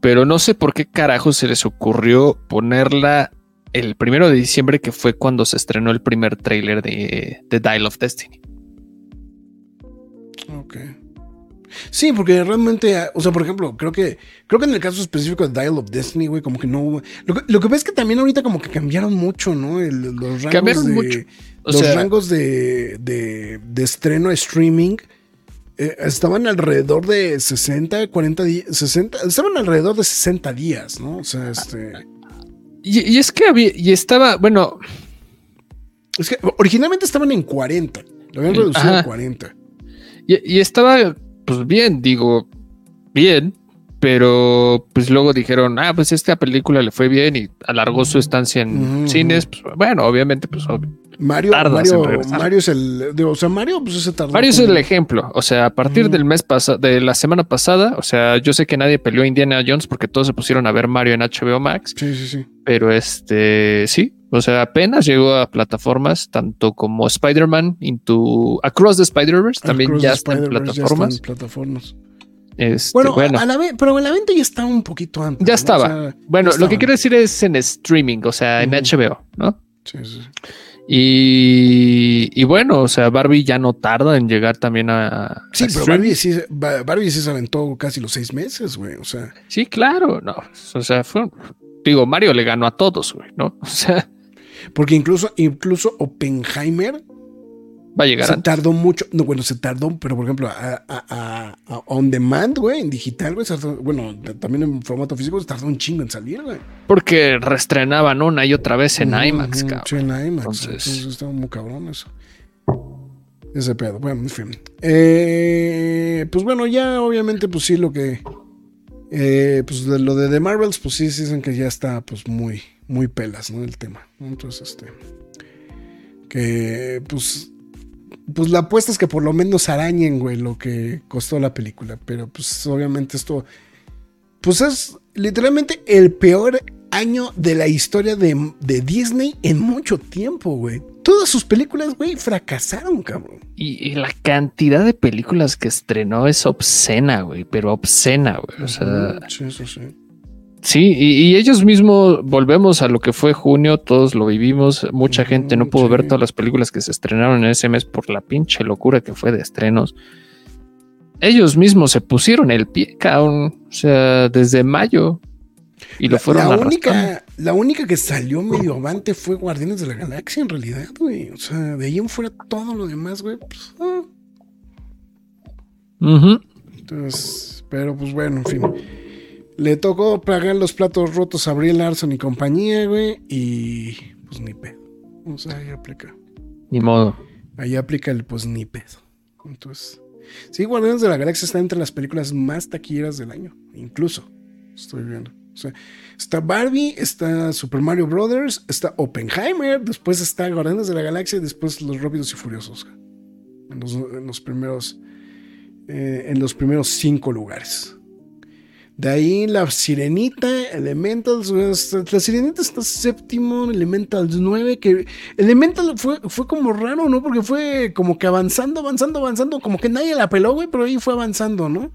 Pero no sé por qué carajo se les ocurrió ponerla el primero de diciembre, que fue cuando se estrenó el primer tráiler de, de Dial of Destiny. Ok. Sí, porque realmente, o sea, por ejemplo, creo que creo que en el caso específico de Dial of Destiny, güey, como que no hubo. Lo que, lo que ves es que también ahorita como que cambiaron mucho, ¿no? El- los rangos Cambiaron de, mucho. O los sea, rangos de, de, de estreno a streaming eh, estaban alrededor de 60, 40 días, 60, estaban alrededor de 60 días, ¿no? O sea, este. y, y es que había, y estaba, bueno, Es que originalmente estaban en 40, lo habían reducido a Ajá. 40. Y, y estaba, pues bien, digo, bien, pero pues luego dijeron, ah, pues esta película le fue bien y alargó su estancia en cines. Pues, bueno, obviamente, pues ob- Mario, Mario, es el. digo, o sea, Mario, pues ese tardó. Mario es el ejemplo. O sea, a partir del mes pasado, de la semana pasada, o sea, yo sé que nadie peleó a Indiana Jones porque todos se pusieron a ver Mario en HBO Max, Sí, sí, sí. pero este sí, o sea, apenas llegó a plataformas tanto como Spider-Man into Across the Spider-Verse también Across ya the está en Spider-Verse ya plataformas. está en plataformas. Este, Bueno, bueno, A la vez, pero en la venta ya estaba un poquito antes. ya ¿no? estaba. O sea, bueno, ya lo que quiero decir es en streaming, o sea, en. HBO, ¿no? Sí, sí, sí. Y, y bueno, o sea, Barbie ya no tarda en llegar también a. Sí, a pero. Barbie sí, Ba- Barbie sí se aventó casi los seis meses, güey. O sea, Sí, claro, no. O sea, fue. un- Digo, Mario le ganó a todos, güey, ¿no? (laughs) O sea, porque incluso, incluso Oppenheimer va a llegar se antes. tardó mucho. No, bueno, se tardó, pero por ejemplo, a, a- a- a on demand, güey, en digital, güey, tardó- bueno, también en formato físico se tardó un chingo en salir, güey. Porque reestrenaban una y otra vez en IMAX, cabrón. Sí, en IMAX. Entonces- Entonces, estaba muy cabrón eso. Ese pedo. Bueno, en fin. Eh, pues bueno, ya obviamente, pues sí, lo que. eh, pues de lo de The Marvels, pues sí, sí dicen que ya está, pues muy, muy pelas, ¿no? El tema. Entonces, este. Que, pues. Pues la apuesta es que por lo menos arañen, güey, lo que costó la película. Pero, pues, obviamente esto. Pues es literalmente el peor año de la historia de, de Disney en mucho tiempo, güey. Todas sus películas, güey, fracasaron, cabrón. Y, y la cantidad de películas que estrenó es obscena, güey, pero obscena, güey. O sea, Sí, sí, sí. Sí, y, y ellos mismos volvemos a lo que fue junio, todos lo vivimos. Mucha gente no pudo sí. ver todas las películas que se estrenaron en ese mes por la pinche locura que fue de estrenos. Ellos mismos se pusieron el pie, cabrón. O sea, desde mayo. Y lo La, fueron la única, la única que salió medio avante fue Guardianes de la Galaxia, en realidad, güey. O sea, de ahí en fuera todo lo demás, güey. pues, ah. Entonces, pero pues bueno, en fin. Le tocó pagar los platos rotos a Abril Larson y compañía, güey. Y pues ni pedo. O sea, ahí aplica. Ni modo. Ahí aplica el pues ni pedo. Entonces, sí, Guardianes de la Galaxia está entre las películas más taquilleras del año. Incluso, estoy viendo. O sea, está Barbie, está Super Mario Brothers, está Oppenheimer, después está Guardianes de la Galaxia y después Los Rápidos y Furiosos. En los, en los primeros, eh, en los primeros cinco lugares. De ahí la Sirenita, Elementals, la Sirenita está séptimo, Elementals 9, que Elemental fue, fue como raro, ¿no? Porque fue como que avanzando, avanzando, avanzando, como que nadie la peló, güey, pero ahí fue avanzando, ¿no?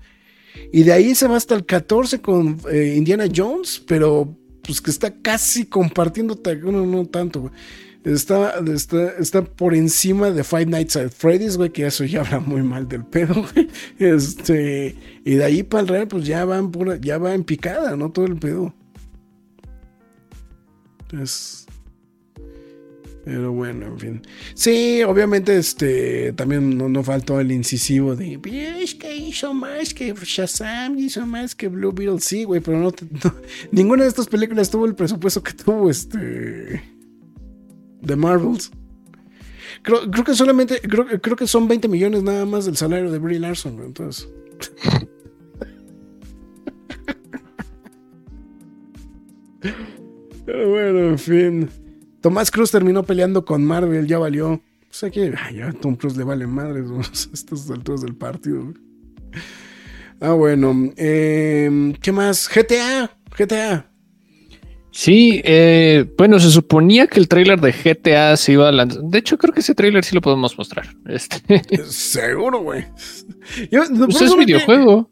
Y de ahí se va hasta el 14 con eh, Indiana Jones, pero pues que está casi compartiendo, bueno, no tanto, güey. Está, está, está por encima de Five Nights at Freddy's, güey, que eso ya (laughs) habla muy mal del pedo, güey. Este, y de ahí para el real, pues ya van pura, ya va en picada, ¿no? Todo el pedo. Entonces. Pero bueno, en fin. Sí, obviamente, este, también no, no faltó el incisivo de, es que hizo más que Shazam, hizo más que Blue Beetle, sí, güey, pero no, (laughs) no- ninguna de estas películas tuvo el presupuesto que tuvo este, The Marvels. Creo, creo que solamente, creo, creo que son 20 millones nada más del salario de Brie Larson, güey, entonces. (laughs) Pero bueno, en fin. Tomás Cruz terminó peleando con Marvel, ya valió. O sea que ay, ya a Tom Cruise le vale madre (laughs) a estas alturas del partido. Ah, bueno. eh, ¿Qué más? GTA. GTA. Sí, eh, bueno, se suponía que el tráiler de GTA se iba a lanzar. De hecho, creo que ese tráiler sí lo podemos mostrar. (laughs) Este, Seguro, güey. No, pues es que- videojuego.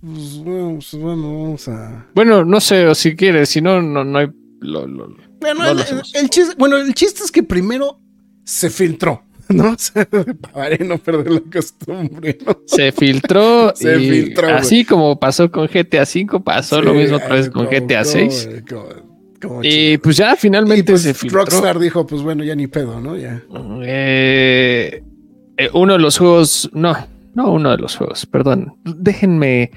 Pues, bueno, pues, bueno, vamos a. Bueno, no sé, o si quieres, si no, no, no hay. lo- lo- lo- Bueno, No el, chiste, bueno, el chiste es que primero se filtró, (laughs) ¿no? (laughs) Para no perder la costumbre, ¿no? Se filtró. (laughs) Se y filtró. Así como pasó con GTA V, pasó lo mismo otra vez con como- GTA como- 6. como- como Y pues ya Y, finalmente pues, se filtró. Rockstar dijo, pues bueno, ya ni pedo, ¿no? Ya. Eh, eh, uno de los juegos, no, no uno de los juegos, perdón. Déjenme,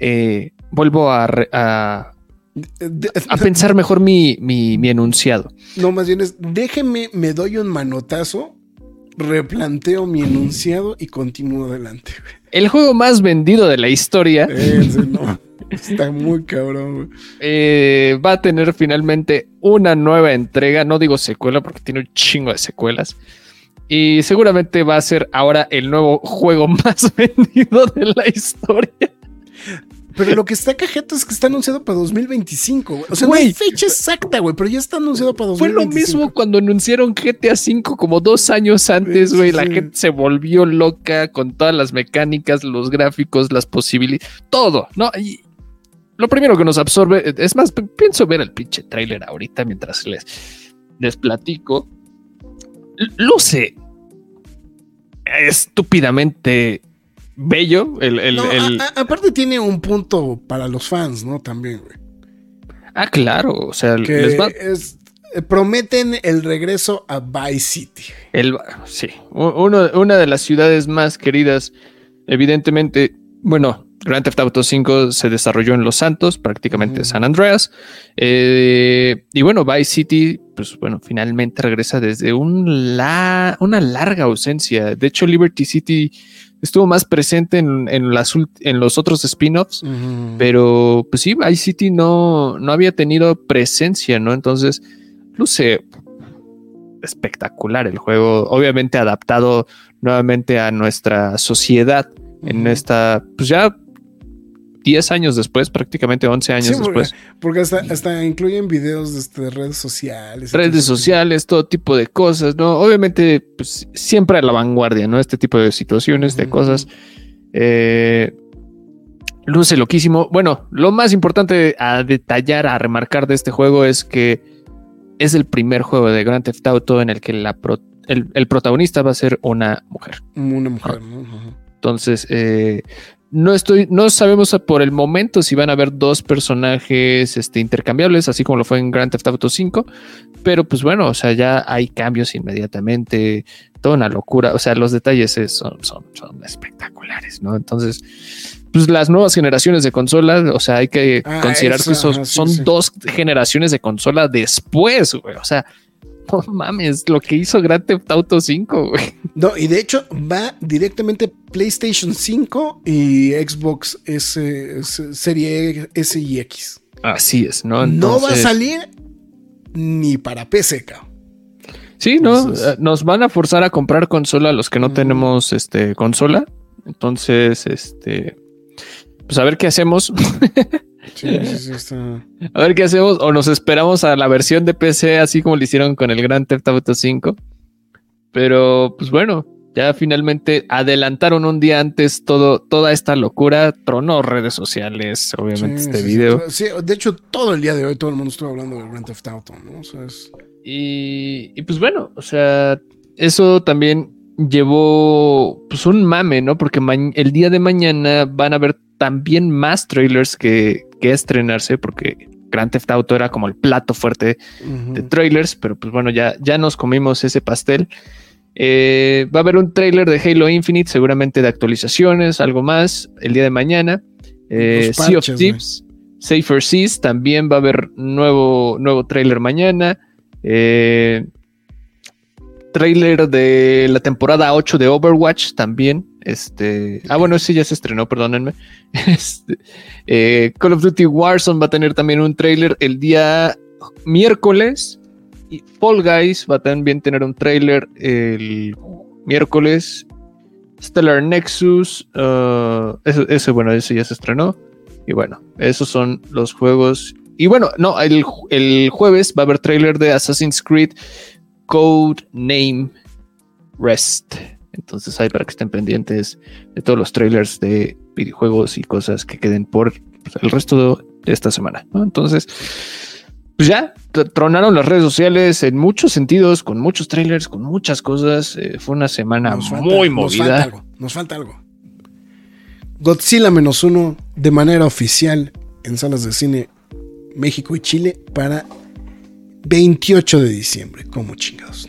eh, vuelvo a, a pensar mejor mi, mi, mi enunciado. no, más bien es, déjeme, me doy un manotazo, replanteo mi enunciado y continúo adelante. El juego más vendido de la historia sí, no. Está muy cabrón. Eh, va a tener finalmente una nueva entrega. No digo secuela porque tiene un chingo de secuelas. Y seguramente va a ser ahora el nuevo juego (laughs) más vendido de la historia. Pero lo que está cajeta es que está anunciado para 2025, güey. O sea, no hay fecha exacta, güey, pero ya está anunciado para Fue 2025. lo mismo cuando anunciaron GTA V como dos años antes, Sí, güey. La gente se volvió loca con todas las mecánicas, los gráficos, las posibilidades, todo, ¿no? Y lo primero que nos absorbe, es más, pienso ver el pinche tráiler ahorita mientras les, les platico. Luce estúpidamente bello el, el- No, el- a- a- aparte tiene un punto para los fans, ¿no? También, güey. Ah, claro, o sea, Que les va, es- eh, prometen el regreso a Vice City. El, sí, uno- una de las ciudades más queridas, evidentemente, bueno, Grand Theft Auto 5 se desarrolló en Los Santos, prácticamente Ujú. San Andreas. eh, y bueno, Vice City, pues bueno, finalmente regresa desde un la, una larga ausencia. De hecho, Liberty City estuvo más presente en, en las, ult- en los otros spin-offs. Pero pues sí, Vice City no, no había tenido presencia, ¿no? Entonces, luce espectacular el juego, obviamente adaptado nuevamente a nuestra sociedad en esta, pues ya 10 años después, prácticamente 11 años Sí, porque, después. porque hasta, hasta incluyen videos de este, redes sociales. Redes sociales, todo tipo de cosas, ¿no? Obviamente, pues siempre a la vanguardia, ¿no? Este tipo de situaciones, de cosas. Eh, luce loquísimo. Bueno, lo más importante a detallar, a remarcar de este juego es que es el primer juego de Grand Theft Auto en el que la pro- el, el protagonista va a ser una mujer. Una mujer, ¿no? Ajá. Entonces, eh, no estoy, no sabemos por el momento si van a haber dos personajes este, intercambiables, así como lo fue en Grand Theft Auto 5. Pero pues bueno, o sea, ya hay cambios inmediatamente, toda una locura. O sea, los detalles es- son, son, son espectaculares, ¿no? Entonces, pues las nuevas generaciones de consolas, o sea, hay que Ah, considerar eso, que son, ajá, sí, son sí. dos generaciones de consola después, güey. O sea, (laughs) no mames, lo que hizo Grand Theft Auto 5, güey. No, y de hecho va directamente PlayStation 5 y Xbox S, S- Serie S y X. Así es, ¿no? No va a salir ni para PC, cabrón. Sí, ¿no? Entonces- Eh, Nos van a forzar a comprar consola a los que no Mm. tenemos este consola. Entonces, este. Pues a ver qué hacemos. (laughs) Sí, (laughs) sí, sí, está. A ver qué hacemos. O nos esperamos a la versión de PC, así como lo hicieron con el Grand Theft Auto 5. Pero, pues bueno, ya finalmente adelantaron un día antes todo, toda esta locura. Tronó redes sociales, obviamente, Sí, este sí, video. sí. De hecho, todo el día de hoy todo el mundo estuvo hablando del Grand Theft Auto, ¿no? O sea, es- Y, y pues bueno, o sea, eso también llevó pues un mame, ¿no? Porque el día de mañana van a haber también más trailers que, que estrenarse, porque Grand Theft Auto era como el plato fuerte de trailers, pero pues bueno, ya, ya nos comimos ese pastel. Eh, va a haber un trailer de Halo Infinite, seguramente de actualizaciones, algo más, el día de mañana. Eh, sea of. Thieves, Safer Seas, también va a haber nuevo, nuevo trailer mañana. Eh, trailer de la temporada 8 de Overwatch también. Este, ah, bueno, ese ya se estrenó, perdónenme. (laughs) Este, eh, Call of Duty Warzone va a tener también un trailer el día miércoles. Y Fall Guys va a también tener un trailer el miércoles. Stellar Nexus, uh, ese, ese, bueno, ese ya se estrenó. Y bueno, esos son los juegos. Y bueno, no, el, el jueves va a haber trailer de Assassin's Creed Code Name Rest. Entonces hay para que estén pendientes de todos los trailers de videojuegos y cosas que queden por el resto de esta semana. ¿no? Entonces, pues ya tr- tronaron las redes sociales en muchos sentidos, con muchos trailers, con muchas cosas. Eh, fue una semana Nos falta- muy Nos falta movida. algo. Nos falta algo. Godzilla menos uno de manera oficial en salas de cine México y Chile para 28 de diciembre. Como chingados.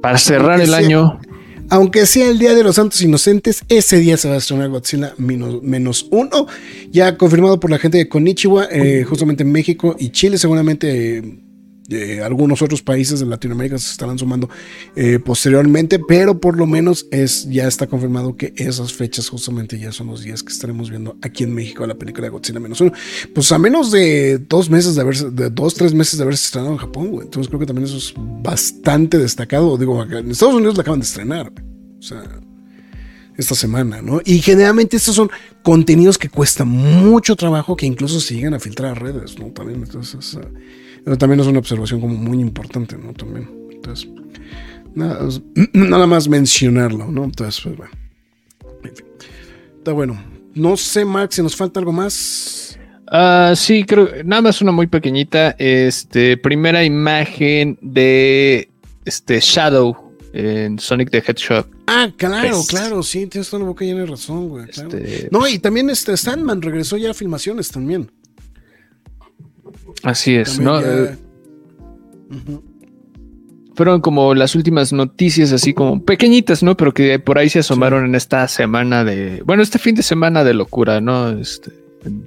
Para cerrar el año, Aunque sea el Día de los Santos Inocentes, ese día se va a estrenar Godzilla menos, uno. Ya confirmado por la gente de Konichiwa, eh, justamente en México y Chile, seguramente algunos otros países de Latinoamérica se estarán sumando eh, posteriormente, pero por lo menos es, ya está confirmado que esas fechas justamente ya son los días que estaremos viendo aquí en México la película de Godzilla menos uno. Pues a menos de dos meses de haberse, de dos, tres meses de haberse estrenado en Japón, güey. Entonces creo que también eso es bastante destacado. Digo, en Estados Unidos la acaban de estrenar. O sea, esta semana, ¿no? Y generalmente estos son contenidos que cuesta mucho trabajo que incluso se llegan a filtrar a redes, ¿no? También, entonces, eso también es una observación como muy importante, ¿no? También. Entonces, nada, (clears throat) nada más mencionarlo, ¿no? Entonces, pues bueno. En fin. Está bueno. No sé, Max, si nos falta algo más. Uh, sí, creo nada más una muy pequeñita. Este, primera imagen de este Shadow en Sonic the Hedgehog. Ah, claro, claro, sí, tienes toda la boca llena de razón, güey. Claro. Este... No, y también este Sandman regresó ya a filmaciones también. Así es, ¿no? Ya... Uh -huh. Fueron como las últimas noticias, así como pequeñitas, ¿no? Pero que por ahí se asomaron sí. en esta semana de. Bueno, este fin de semana de locura, ¿no? Este,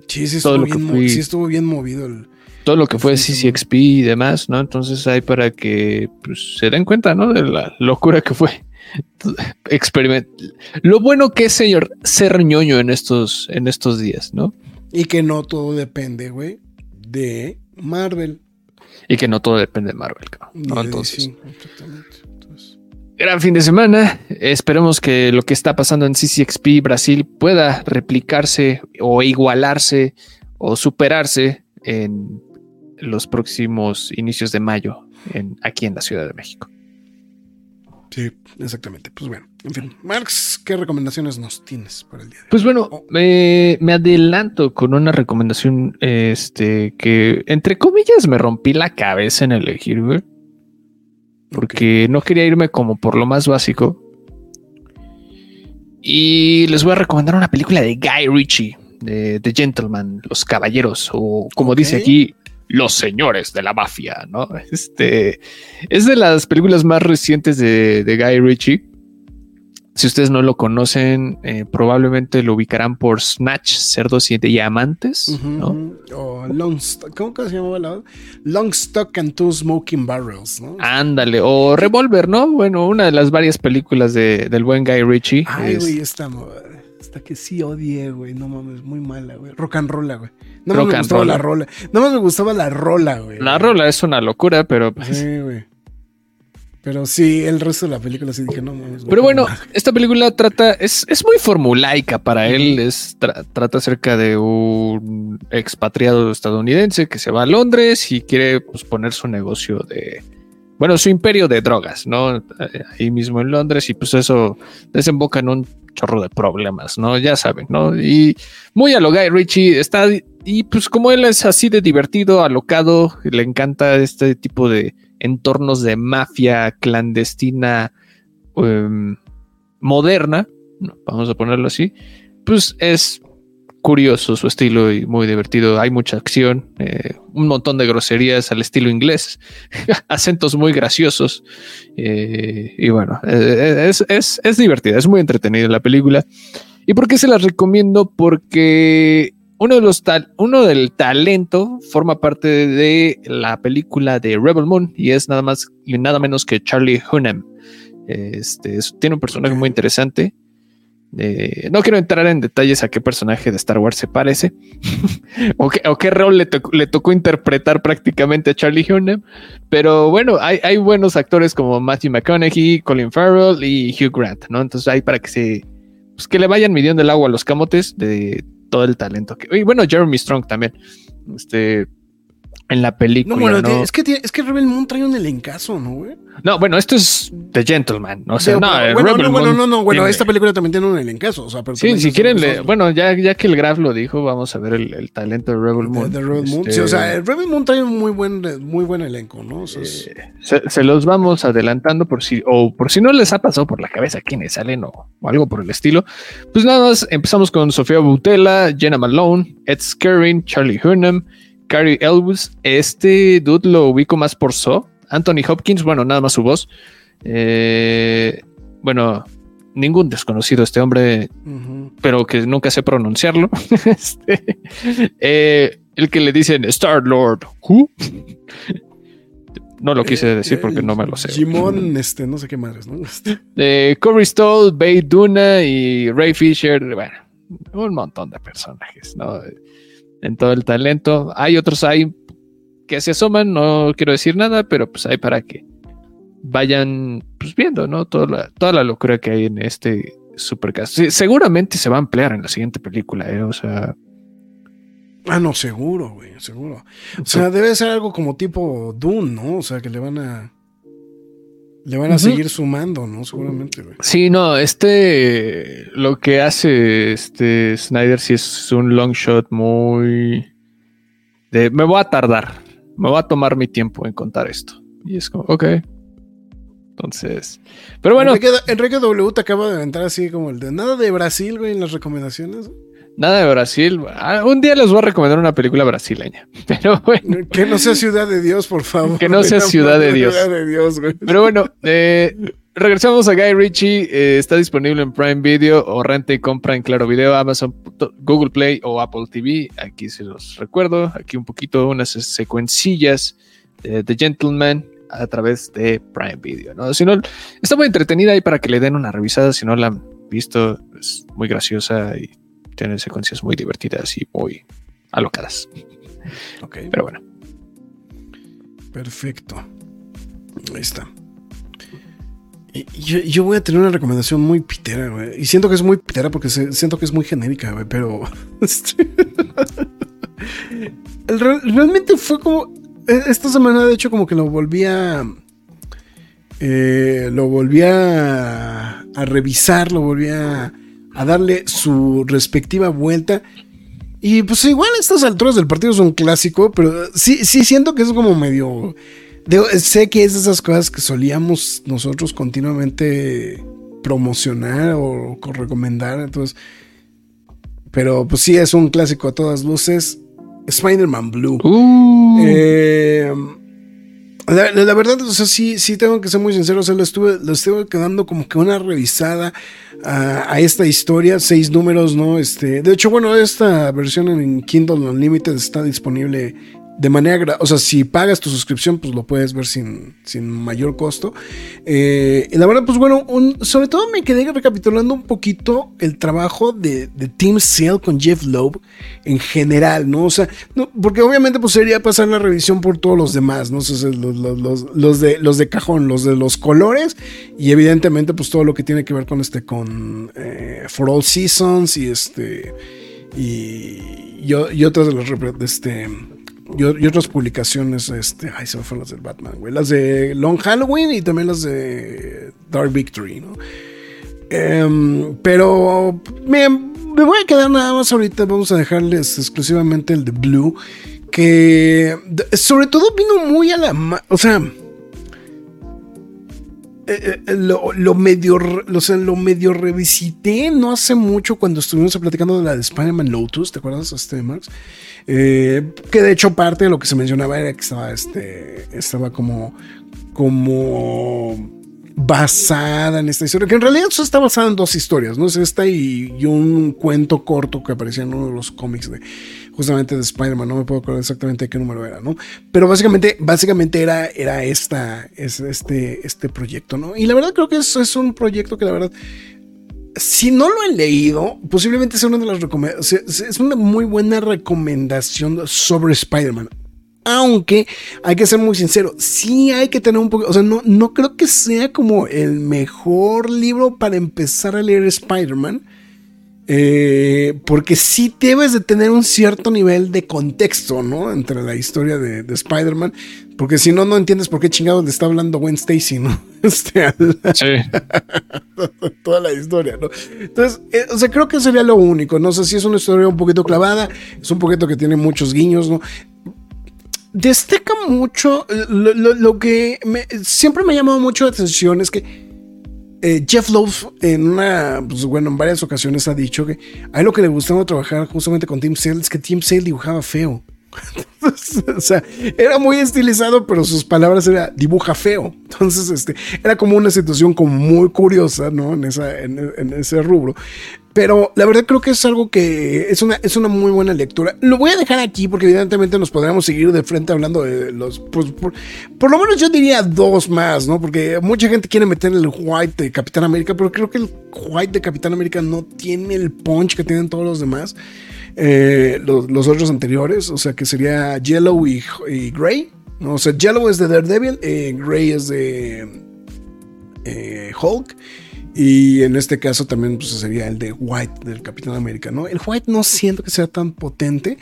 sí, sí, todo lo que fui, sí estuvo bien movido el. Todo lo que fue CCXP y demás, ¿no? Entonces hay para que pues, se den cuenta, ¿no? De la locura que fue. (laughs) Experiment. Lo bueno que es, señor, ser ñoño en estos, en estos días, ¿no? Y que no todo depende, güey, de Marvel. Y que no todo depende de Marvel, ¿no? Entonces, sí, Entonces, gran fin de semana. Esperemos que lo que está pasando en CCXP Brasil pueda replicarse o igualarse o superarse en los próximos inicios de mayo en, aquí en la Ciudad de México. Sí, exactamente. Pues bueno, en fin. Marx, ¿qué recomendaciones nos tienes para el día de hoy? Pues bueno, oh. me, me, adelanto con una recomendación este, que, entre comillas, me rompí la cabeza en elegir, güey. Porque okay. no quería irme como por lo más básico. Y les voy a recomendar una película de Guy Ritchie, de The Gentleman, Los Caballeros, o como okay. dice aquí, los señores de la mafia, ¿no? Este es de las películas más recientes de, de Guy Ritchie. Si ustedes no lo conocen, eh, probablemente lo ubicarán por Snatch, Cerdos y Diamantes, uh -huh. ¿no? O Longstock, ¿cómo se llamaba la Longstock and Two Smoking Barrels, ¿no? Ándale, o Revolver, ¿no? Bueno, una de las varias películas de, del buen Guy Ritchie. Ay, es... güey, esta, que sí odié, güey, no mames, muy mala, güey. Rock and roll, güey. No más me gustaba la rola. No más me gustaba la rola, güey. La rola es una locura, pero. Pues... Sí, güey. Pero sí, el resto de la película sí dije, no mames. Pero bueno, esta película trata, es, es muy formulaica para él. Es, tra trata acerca de un expatriado estadounidense que se va a Londres y quiere pues, poner su negocio de. Bueno, su imperio de drogas, ¿no? Ahí mismo en Londres, y pues eso desemboca en un chorro de problemas, ¿no? Ya saben, ¿no? Y muy a Ritchie está y pues como él es así de divertido, alocado, le encanta este tipo de entornos de mafia clandestina um, moderna, vamos a ponerlo así, pues es curioso su estilo y muy divertido. Hay mucha acción, eh, un montón de groserías al estilo inglés, (laughs) acentos muy graciosos. Eh, y bueno, eh, es, es, es divertida, es muy entretenida la película. ¿Y por qué se las recomiendo? Porque uno de los tal, uno del talento forma parte de la película de Rebel Moon y es nada más y nada menos que Charlie Hunnam. Este tiene un personaje muy interesante. Eh, no quiero entrar en detalles a qué personaje de Star Wars se parece (laughs) o, qué, o, qué, rol le, to le, tocó interpretar prácticamente a Charlie Hunnam, pero bueno, hay, hay, buenos actores como Matthew McConaughey, Colin Farrell y Hugh Grant, ¿no? Entonces hay para que se pues que le vayan midiendo el agua a los camotes de todo el talento que. Y bueno, Jeremy Strong también. Este. En la película. No, bueno, ¿no? es que es que Rebel Moon trae un elencazo, ¿no, güey? No, bueno, esto es The Gentleman. O sea, no, bueno, Rebel no, bueno, Moon no, no, bueno, tiene... esta película también tiene un elencazo. O sea, pero sí, si quieren, le, bueno, ya, ya que el Graf lo dijo, vamos a ver el, el talento de Rebel Moon. De, de Rebel Moon. Este... Sí, o sea, el Rebel Moon trae un muy buen, muy buen elenco, ¿no? O sea, es... eh, se, se, los vamos adelantando por si, o por si no les ha pasado por la cabeza quiénes salen o, o algo por el estilo. Pues nada más, empezamos con Sofía Butela, Jenna Malone, Ed Skerrin, Charlie Hunnam, Carrie Elwes. Este dude lo ubico más por So. Anthony Hopkins, bueno, nada más su voz. Eh, bueno, ningún desconocido este hombre, uh -huh. pero que nunca sé pronunciarlo. (laughs) este, eh, el que le dicen Star Lord, ¿who? No lo quise decir porque no me lo sé. Jimon, este, no sé qué madres, ¿no? De Corey Stoll, Bay Duna y Ray Fisher. Bueno, un montón de personajes, ¿no? En todo el talento. Hay otros ahí que se asoman, no quiero decir nada, pero pues hay para que vayan pues, viendo, ¿no? Toda la, toda la locura que hay en este supercast. Sí, seguramente se va a emplear en la siguiente película, ¿eh? O sea, Ah, no, seguro, güey, seguro. O sea, debe ser algo como tipo Dune, ¿no? O sea, que le van a. Le van a seguir sumando, ¿no? Seguramente, güey. Sí, no, este lo que hace este Snyder sí es un long shot muy de me voy a tardar, me voy a tomar mi tiempo en contar esto. Y es como, ok. Entonces, pero bueno, Enrique, Enrique W te acaba de aventar así como el de nada de Brasil, güey, en las recomendaciones. Nada de Brasil. Ah, Un día les voy a recomendar una película brasileña. (laughs) Pero bueno, Que no sea Ciudad de Dios, por favor. Que no sea (laughs) Ciudad de Dios. Ciudad de Dios, güey. pero bueno, eh, regresamos a Guy Ritchie. eh, está disponible en Prime Video o renta y compra en Claro Video, Amazon, Google Play o Apple TV. Aquí se los recuerdo. Aquí un poquito unas secuencillas de The Gentleman a través de Prime Video. ¿no? Si no, está muy entretenida ahí para que le den una revisada. Si no la han visto, es muy graciosa y tiene secuencias muy divertidas y muy alocadas. Ok, Pero bueno. perfecto. Ahí está. Yo, yo voy a tener una recomendación muy pitera, güey. Y siento que es muy pitera porque se- siento que es muy genérica, güey. Pero. (laughs) realmente fue como. e- Esta semana, de hecho, como que lo volví a. eh, lo volví a, a revisar, lo volví a, a darle su respectiva vuelta. Y pues igual a estas alturas del partido es un clásico, pero sí, sí siento que es como medio... digo, sé que es de esas cosas que solíamos nosotros continuamente promocionar o co- recomendar, entonces... Pero pues sí, es un clásico a todas luces. Spider-Man Blue. Uh, Eh, la, verdad, o sea, sí, sí tengo que ser muy sincero. O sea, le estuve, le estuve quedando como que una revisada a, a esta historia, seis números, ¿no? Este, de hecho, bueno, esta versión en Kindle Unlimited está disponible de manera, o sea, si pagas tu suscripción, pues lo puedes ver sin, sin mayor costo. Eh, y la verdad, pues bueno, un- sobre todo me quedé recapitulando un poquito el trabajo de, de Team Sale con Jeff Loeb en general, ¿no? O sea, porque obviamente pues sería pasar la revisión por todos los demás, ¿no? Los, los- los- los de, los de cajón, los de los colores y evidentemente pues todo lo que tiene que ver con este, con eh, For All Seasons y este, y, y, otras de de este... Y, otras publicaciones, este, ay, se me fueron las del Batman, güey. Las de Long Halloween y también las de Dark Victory, ¿no? Em, pero me, me voy a quedar nada más ahorita. Vamos a dejarles exclusivamente el de Blue. Que sobre todo vino muy a la. O sea. eh, eh, lo, lo medio, o sea, lo medio revisité no hace mucho cuando estuvimos platicando de la de Spider-Man Lotus, ¿te acuerdas, este, Max? Eh, que de hecho parte de lo que se mencionaba era que estaba, este, estaba como, como basada en esta historia, que en realidad eso está basada en dos historias, ¿no? Es esta y, un cuento corto que aparecía en uno de los cómics de justamente de Spider-Man, no me puedo acordar exactamente de qué número era, ¿no? Pero básicamente, básicamente era, era esta, es, este, este proyecto, ¿no? Y la verdad creo que es, es un proyecto que la verdad si no lo he leído, posiblemente sea una de las recomendaciones. Es una muy buena recomendación sobre Spider-Man. Aunque hay que ser muy sincero, sí hay que tener un poco. O sea, no, no creo que sea como el mejor libro para empezar a leer Spider-Man. Eh, porque sí debes de tener un cierto nivel de contexto, ¿no? Entre la historia de, de Spider-Man. Porque si no, no entiendes por qué chingados le está hablando Gwen Stacy, ¿no? (laughs) Este, sí. (laughs) toda la historia, ¿no? Entonces, eh, o sea, creo que sería lo único. No sé si es una historia un poquito clavada, es un poquito que tiene muchos guiños, ¿no? Destaca mucho eh, lo, lo- lo que me- siempre me ha llamado mucho la atención es que eh, Jeff Lowe en una, pues bueno, en varias ocasiones ha dicho que a lo que le gustaba trabajar justamente con Tim Sale es que Tim Sale dibujaba feo. (laughs) sea, era muy estilizado, pero sus palabras era dibuja feo. Entonces, este, era como una situación como muy curiosa, ¿no? En, ese rubro. Pero la verdad creo que es algo que es una, es una muy buena lectura. Lo voy a dejar aquí porque evidentemente nos podríamos seguir de frente hablando de los... Pues, por, por, lo menos yo diría dos más, ¿no? Porque mucha gente quiere meter el White de Capitán América, pero creo que el White de Capitán América no tiene el punch que tienen todos los demás. Eh, los, otros anteriores, o sea que sería Yellow y, Grey. ¿no? O sea, Yellow es de Daredevil, eh, Grey es de eh, Hulk. Y en este caso también pues, sería el de White del Capitán América, ¿no? El White no siento que sea tan potente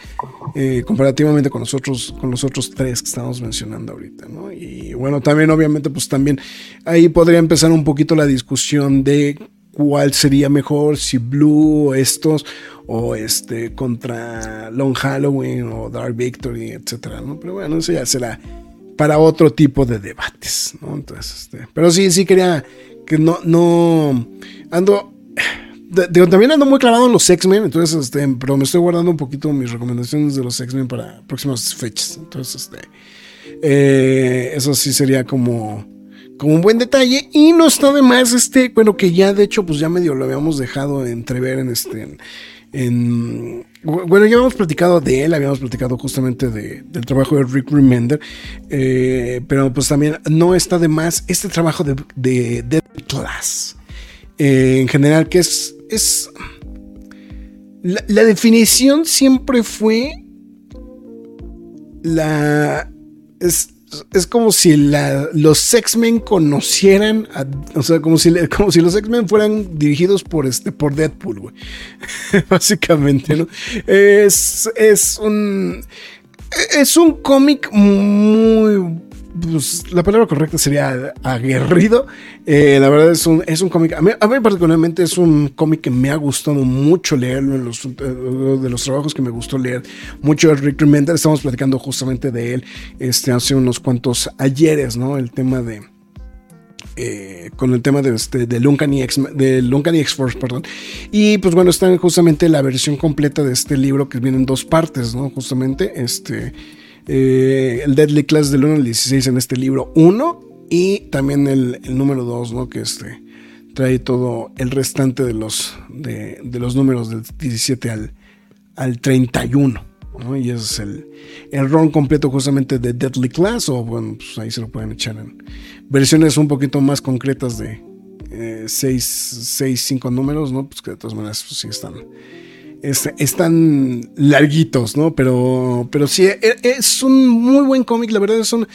comparativamente con los, otros, con los otros tres que estamos mencionando ahorita, ¿no? Y bueno, también obviamente pues también ahí podría empezar un poquito la discusión de cuál sería mejor, si Blue o estos, o este contra Long Halloween o Dark Victory, etcétera, ¿no? Pero bueno, eso ya será para otro tipo de debates, ¿no? Entonces, este, pero sí, sí quería que no, no, ando, digo, también ando muy clavado en los X-Men, entonces, este, pero me estoy guardando un poquito mis recomendaciones de los X-Men para próximas fechas, entonces, este, eh, eso sí sería como como un buen detalle y no está de más este, bueno, que ya de hecho pues ya medio lo habíamos dejado entrever en este, en, bueno, ya habíamos platicado de él, habíamos platicado justamente del trabajo de Rick Remender, eh, pero pues también no está de más este trabajo de, de, Class, eh, en general, que es, es la, la definición siempre fue la... Es, es como si los X-Men conocieran, o sea, como si, como si los X-Men fueran dirigidos por, este, por Deadpool, güey. (laughs) Básicamente, ¿no? Es, es un... Es un cómic muy pues, la palabra correcta sería aguerrido. Eh, la verdad es un, es un cómic, a mí, particularmente es un cómic que me ha gustado mucho leerlo, eh, de los trabajos que me gustó leer mucho Rick Remender, estamos platicando justamente de él este, hace unos cuantos ayeres, ¿no? El tema de... Eh, con el tema de, este, de de X-Force, perdón. Y pues bueno, está justamente la versión completa de este libro que viene en dos partes, ¿no? Justamente, este eh, el Deadly Class del 1 al 16 en este libro 1 y también el, número 2, ¿no? Que este trae todo el restante de los, de, los números del 17 al, al 31. ¿no? Y ese es el, el ron completo justamente de Deadly Class, o bueno, pues ahí se lo pueden echar en versiones un poquito más concretas de 6, eh, 5 números, ¿no? Pues que de todas maneras pues, sí están están larguitos, ¿no? Pero, pero sí, e, es un muy buen cómic, la verdad es un...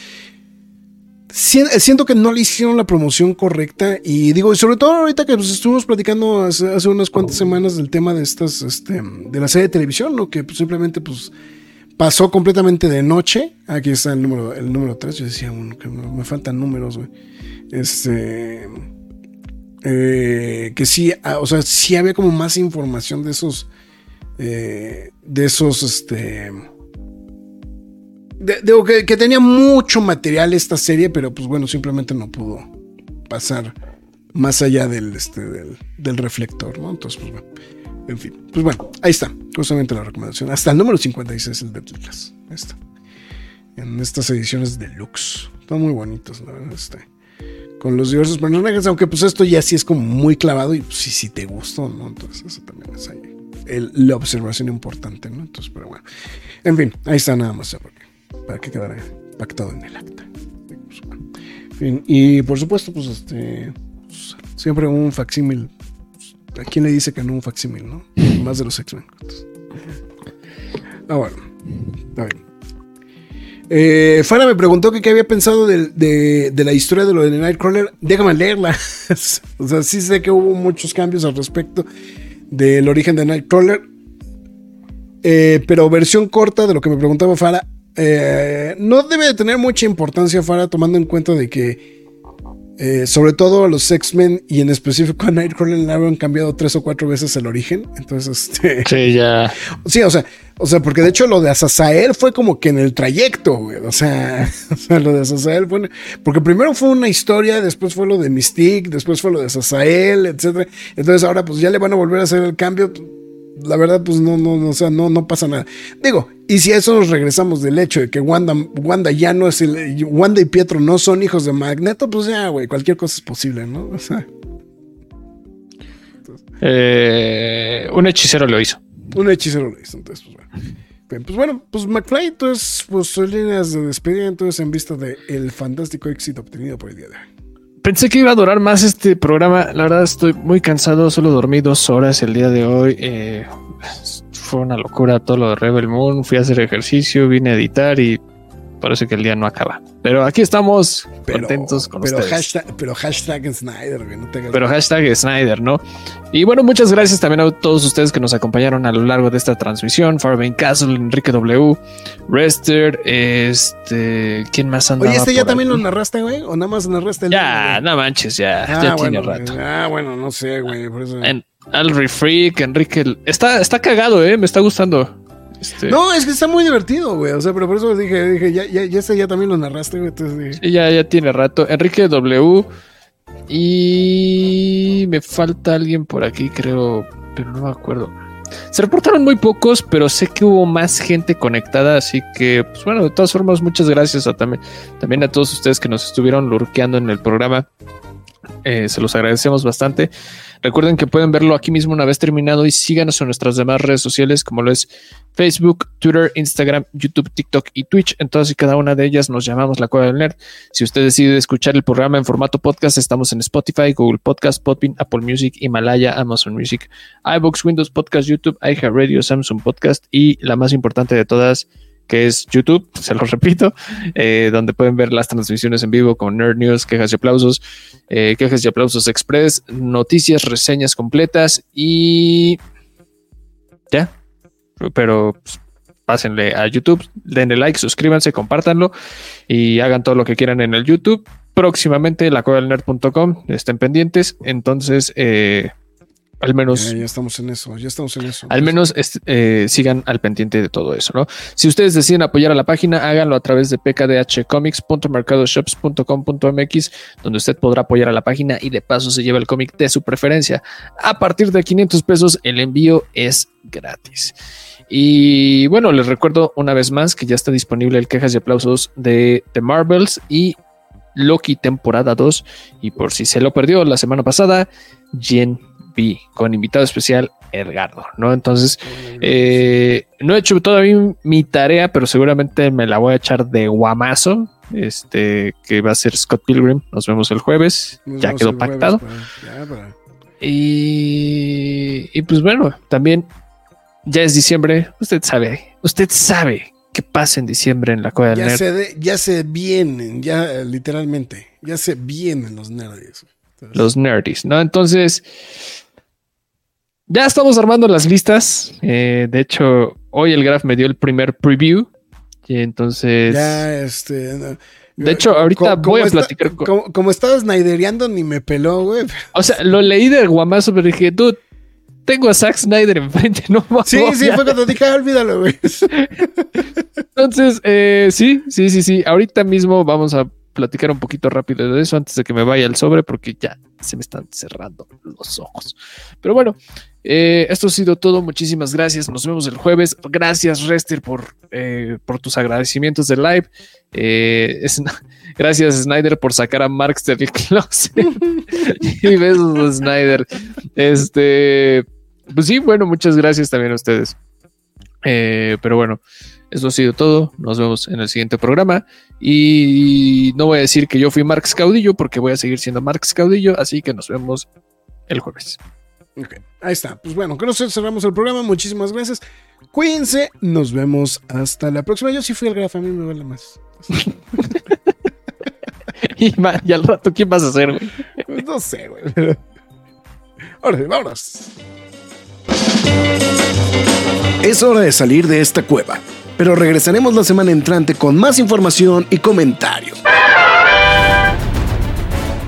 Siento que no le hicieron la promoción correcta y digo, sobre todo ahorita que pues, estuvimos platicando hace, unas cuantas semanas del tema de estas, este, de la serie de televisión, ¿no? Que pues, simplemente pues pasó completamente de noche. Aquí está el número, el número 3. Yo decía, que me faltan números, güey. Este. Eh, que sí, ah, o sea, sí había como más información de esos eh, de esos, este... digo que, tenía mucho material esta serie, pero pues bueno, simplemente no pudo pasar más allá del, este, del, reflector, ¿no? Entonces, pues bueno, en fin, pues bueno, ahí está, justamente la recomendación. Hasta el número 56, el de Atlas. Está. En estas ediciones deluxe. Están muy bonitos, la verdad, este, Con los diversos personajes, aunque pues esto ya sí es como muy clavado y pues sí, sí te gustó, ¿no? Entonces, eso también es ahí la observación importante, ¿no? Entonces, pero bueno. En fin, ahí está nada más para que quedara pactado en el acta. y por supuesto, pues este. Pues, siempre un facsímil. ¿A quién le dice que no un facsímil, no? (laughs) Más de los X-Men. Ah, bueno. Está bien. Eh, Fara me preguntó que qué había pensado de, de, la historia de lo de Nightcrawler. Déjame leerla. (laughs) o sea, sí sé que hubo muchos cambios al respecto del origen de Nightcrawler. Eh, pero versión corta de lo que me preguntaba Fara. Eh, no debe de tener mucha importancia, Fara, tomando en cuenta de que, eh, sobre todo a los X-Men y en específico a Nightcrawler, le habían cambiado tres o cuatro veces el origen. Entonces, este. Sí, ya. (laughs) Sí, o sea, o sea, porque de hecho lo de Azazael fue como que en el trayecto, güey. O sea, (laughs) o sea, lo de Azazael fue. Porque primero fue una historia, después fue lo de Mystique, después fue lo de Azazael, etc. Entonces ahora, pues ya le van a volver a hacer el cambio la verdad, pues no, no, no, o sea, no, no pasa nada. Digo, Y si a eso nos regresamos del hecho de que Wanda, Wanda ya no es el. Wanda y Pietro no son hijos de Magneto, pues ya, güey, cualquier cosa es posible, ¿no? O sea, Eh, un hechicero lo hizo. un hechicero lo hizo, entonces, pues bueno. Bien, pues bueno, pues McFly, entonces, pues sus líneas de despedida, entonces, en vista del fantástico éxito obtenido por el día de hoy. Pensé que iba a durar más este programa. La verdad estoy muy cansado. Solo dormí dos horas el día de hoy. Eh, fue una locura todo lo de Rebel Moon. Fui a hacer ejercicio, vine a editar y parece que el día no acaba. Pero aquí estamos Pero, contentos con pero ustedes. hashtag, pero hashtag Snyder, güey, no te Pero hashtag Snyder, ¿no? Y bueno, muchas gracias también a todos ustedes que nos acompañaron a lo largo de esta transmisión. Farben Castle, Enrique W, Rester, este, ¿quién más andaba Oye, ¿este ya también lo narraste, güey? ¿O nada más narraste el Ya, no manches, ya, Ah, ya bueno, tiene rato. Ah, bueno, no sé, güey. Por eso. En Alri Freak, Enrique, está, está cagado, eh, me está gustando. Este, No, es que está muy divertido, güey. O sea, pero por eso dije, dije, ya, ya, ya ya también lo narraste, güey. Entonces sí, ya, ya tiene rato. Enrique W. Y me falta alguien por aquí, creo, pero no me acuerdo. Se reportaron muy pocos, pero sé que hubo más gente conectada, así que, pues bueno, de todas formas, muchas gracias a también, también a todos ustedes que nos estuvieron lurqueando en el programa. Eh, se los agradecemos bastante. Recuerden que pueden verlo aquí mismo una vez terminado y síganos en nuestras demás redes sociales como lo es Facebook, Twitter, Instagram, YouTube, TikTok y Twitch. En todas y cada una de ellas nos llamamos La Cueva del Nerd. Si usted decide escuchar el programa en formato podcast, estamos en Spotify, Google Podcast, Podbean, Apple Music, Himalaya, Amazon Music, iBox, Windows Podcast, YouTube, iHeartRadio, Samsung Podcast y la más importante de todas, que es YouTube, (laughs) se lo repito, eh, donde pueden ver las transmisiones en vivo con Nerd News, quejas y aplausos, eh, quejas y aplausos express, noticias, reseñas completas y ya. Pero pues, pásenle a YouTube, denle like, suscríbanse, compártanlo y hagan todo lo que quieran en el YouTube. Próximamente la nerd.com, estén pendientes. Entonces, eh, al menos ya, ya estamos en eso, ya estamos en eso. al menos eh, sigan al pendiente de todo eso, ¿no? Si ustedes deciden apoyar a la página, háganlo a través de pkdhcomics.mercadoshops.com.mx, donde usted podrá apoyar a la página y de paso se lleva el cómic de su preferencia. A partir de 500 pesos, el envío es gratis. Y bueno, les recuerdo una vez más que ya está disponible el quejas y aplausos de The Marvels y Loki temporada 2. Y por si se lo perdió la semana pasada, Gen B con invitado especial Edgardo, ¿no? Entonces, eh, no he hecho todavía mi tarea, pero seguramente me la voy a echar de guamazo. Este que va a ser Scott Pilgrim. Nos vemos el jueves. Nos ya quedó jueves pactado. para- ya, para- Y, y pues bueno, también ya es diciembre. Usted sabe, usted sabe qué pasa en diciembre en la Cueva del Ya Nerd. se, de- ya se vienen, ya literalmente, ya se vienen los nerds. Entonces, los nerdies, ¿no? Entonces, ya estamos armando las listas. Eh, de hecho, hoy el Graph me dio el primer preview. Y entonces, ya, este. no, de hecho, ahorita voy a está- platicar con. como, como estaba Snydereando, ni me peló, güey. O sea, lo leí de guamazo, pero dije, dude, tengo a Zack Snyder enfrente, (laughs) no me Sí, sí, fue cuando dije, ah, olvídalo, güey. Entonces, eh, sí, sí, sí, sí. Ahorita mismo vamos a platicar un poquito rápido de eso antes de que me vaya el sobre, porque ya se me están cerrando los ojos. Pero bueno, eh, esto ha sido todo. Muchísimas gracias. Nos vemos el jueves. Gracias, Rester, por, eh, por tus agradecimientos de live. Eh, es- (laughs) gracias, Snyder, por sacar a Marx del (laughs) closet. (laughs) y besos, Snyder. Este, pues sí, bueno, muchas gracias también a ustedes. Pero bueno, eso ha sido todo. Nos vemos en el siguiente programa. Y no voy a decir que yo fui Marx Caudillo porque voy a seguir siendo Marx Caudillo. Así que nos vemos el jueves. Ok, ahí está. Pues bueno, con eso cerramos el programa. Muchísimas gracias. Cuídense. Nos vemos hasta la próxima. Yo sí fui al graf, a mí me vale más. (laughs) Y, y al rato, ¿quién vas a hacer? güey? Pues no sé, güey. pero- Ahora sí, vámonos. Es hora de salir de esta cueva, pero regresaremos la semana entrante con más información y comentarios.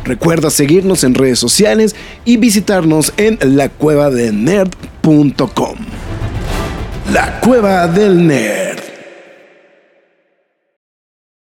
Recuerda seguirnos en redes sociales y visitarnos en lacuevadelnerd.com. La Cueva del Nerd.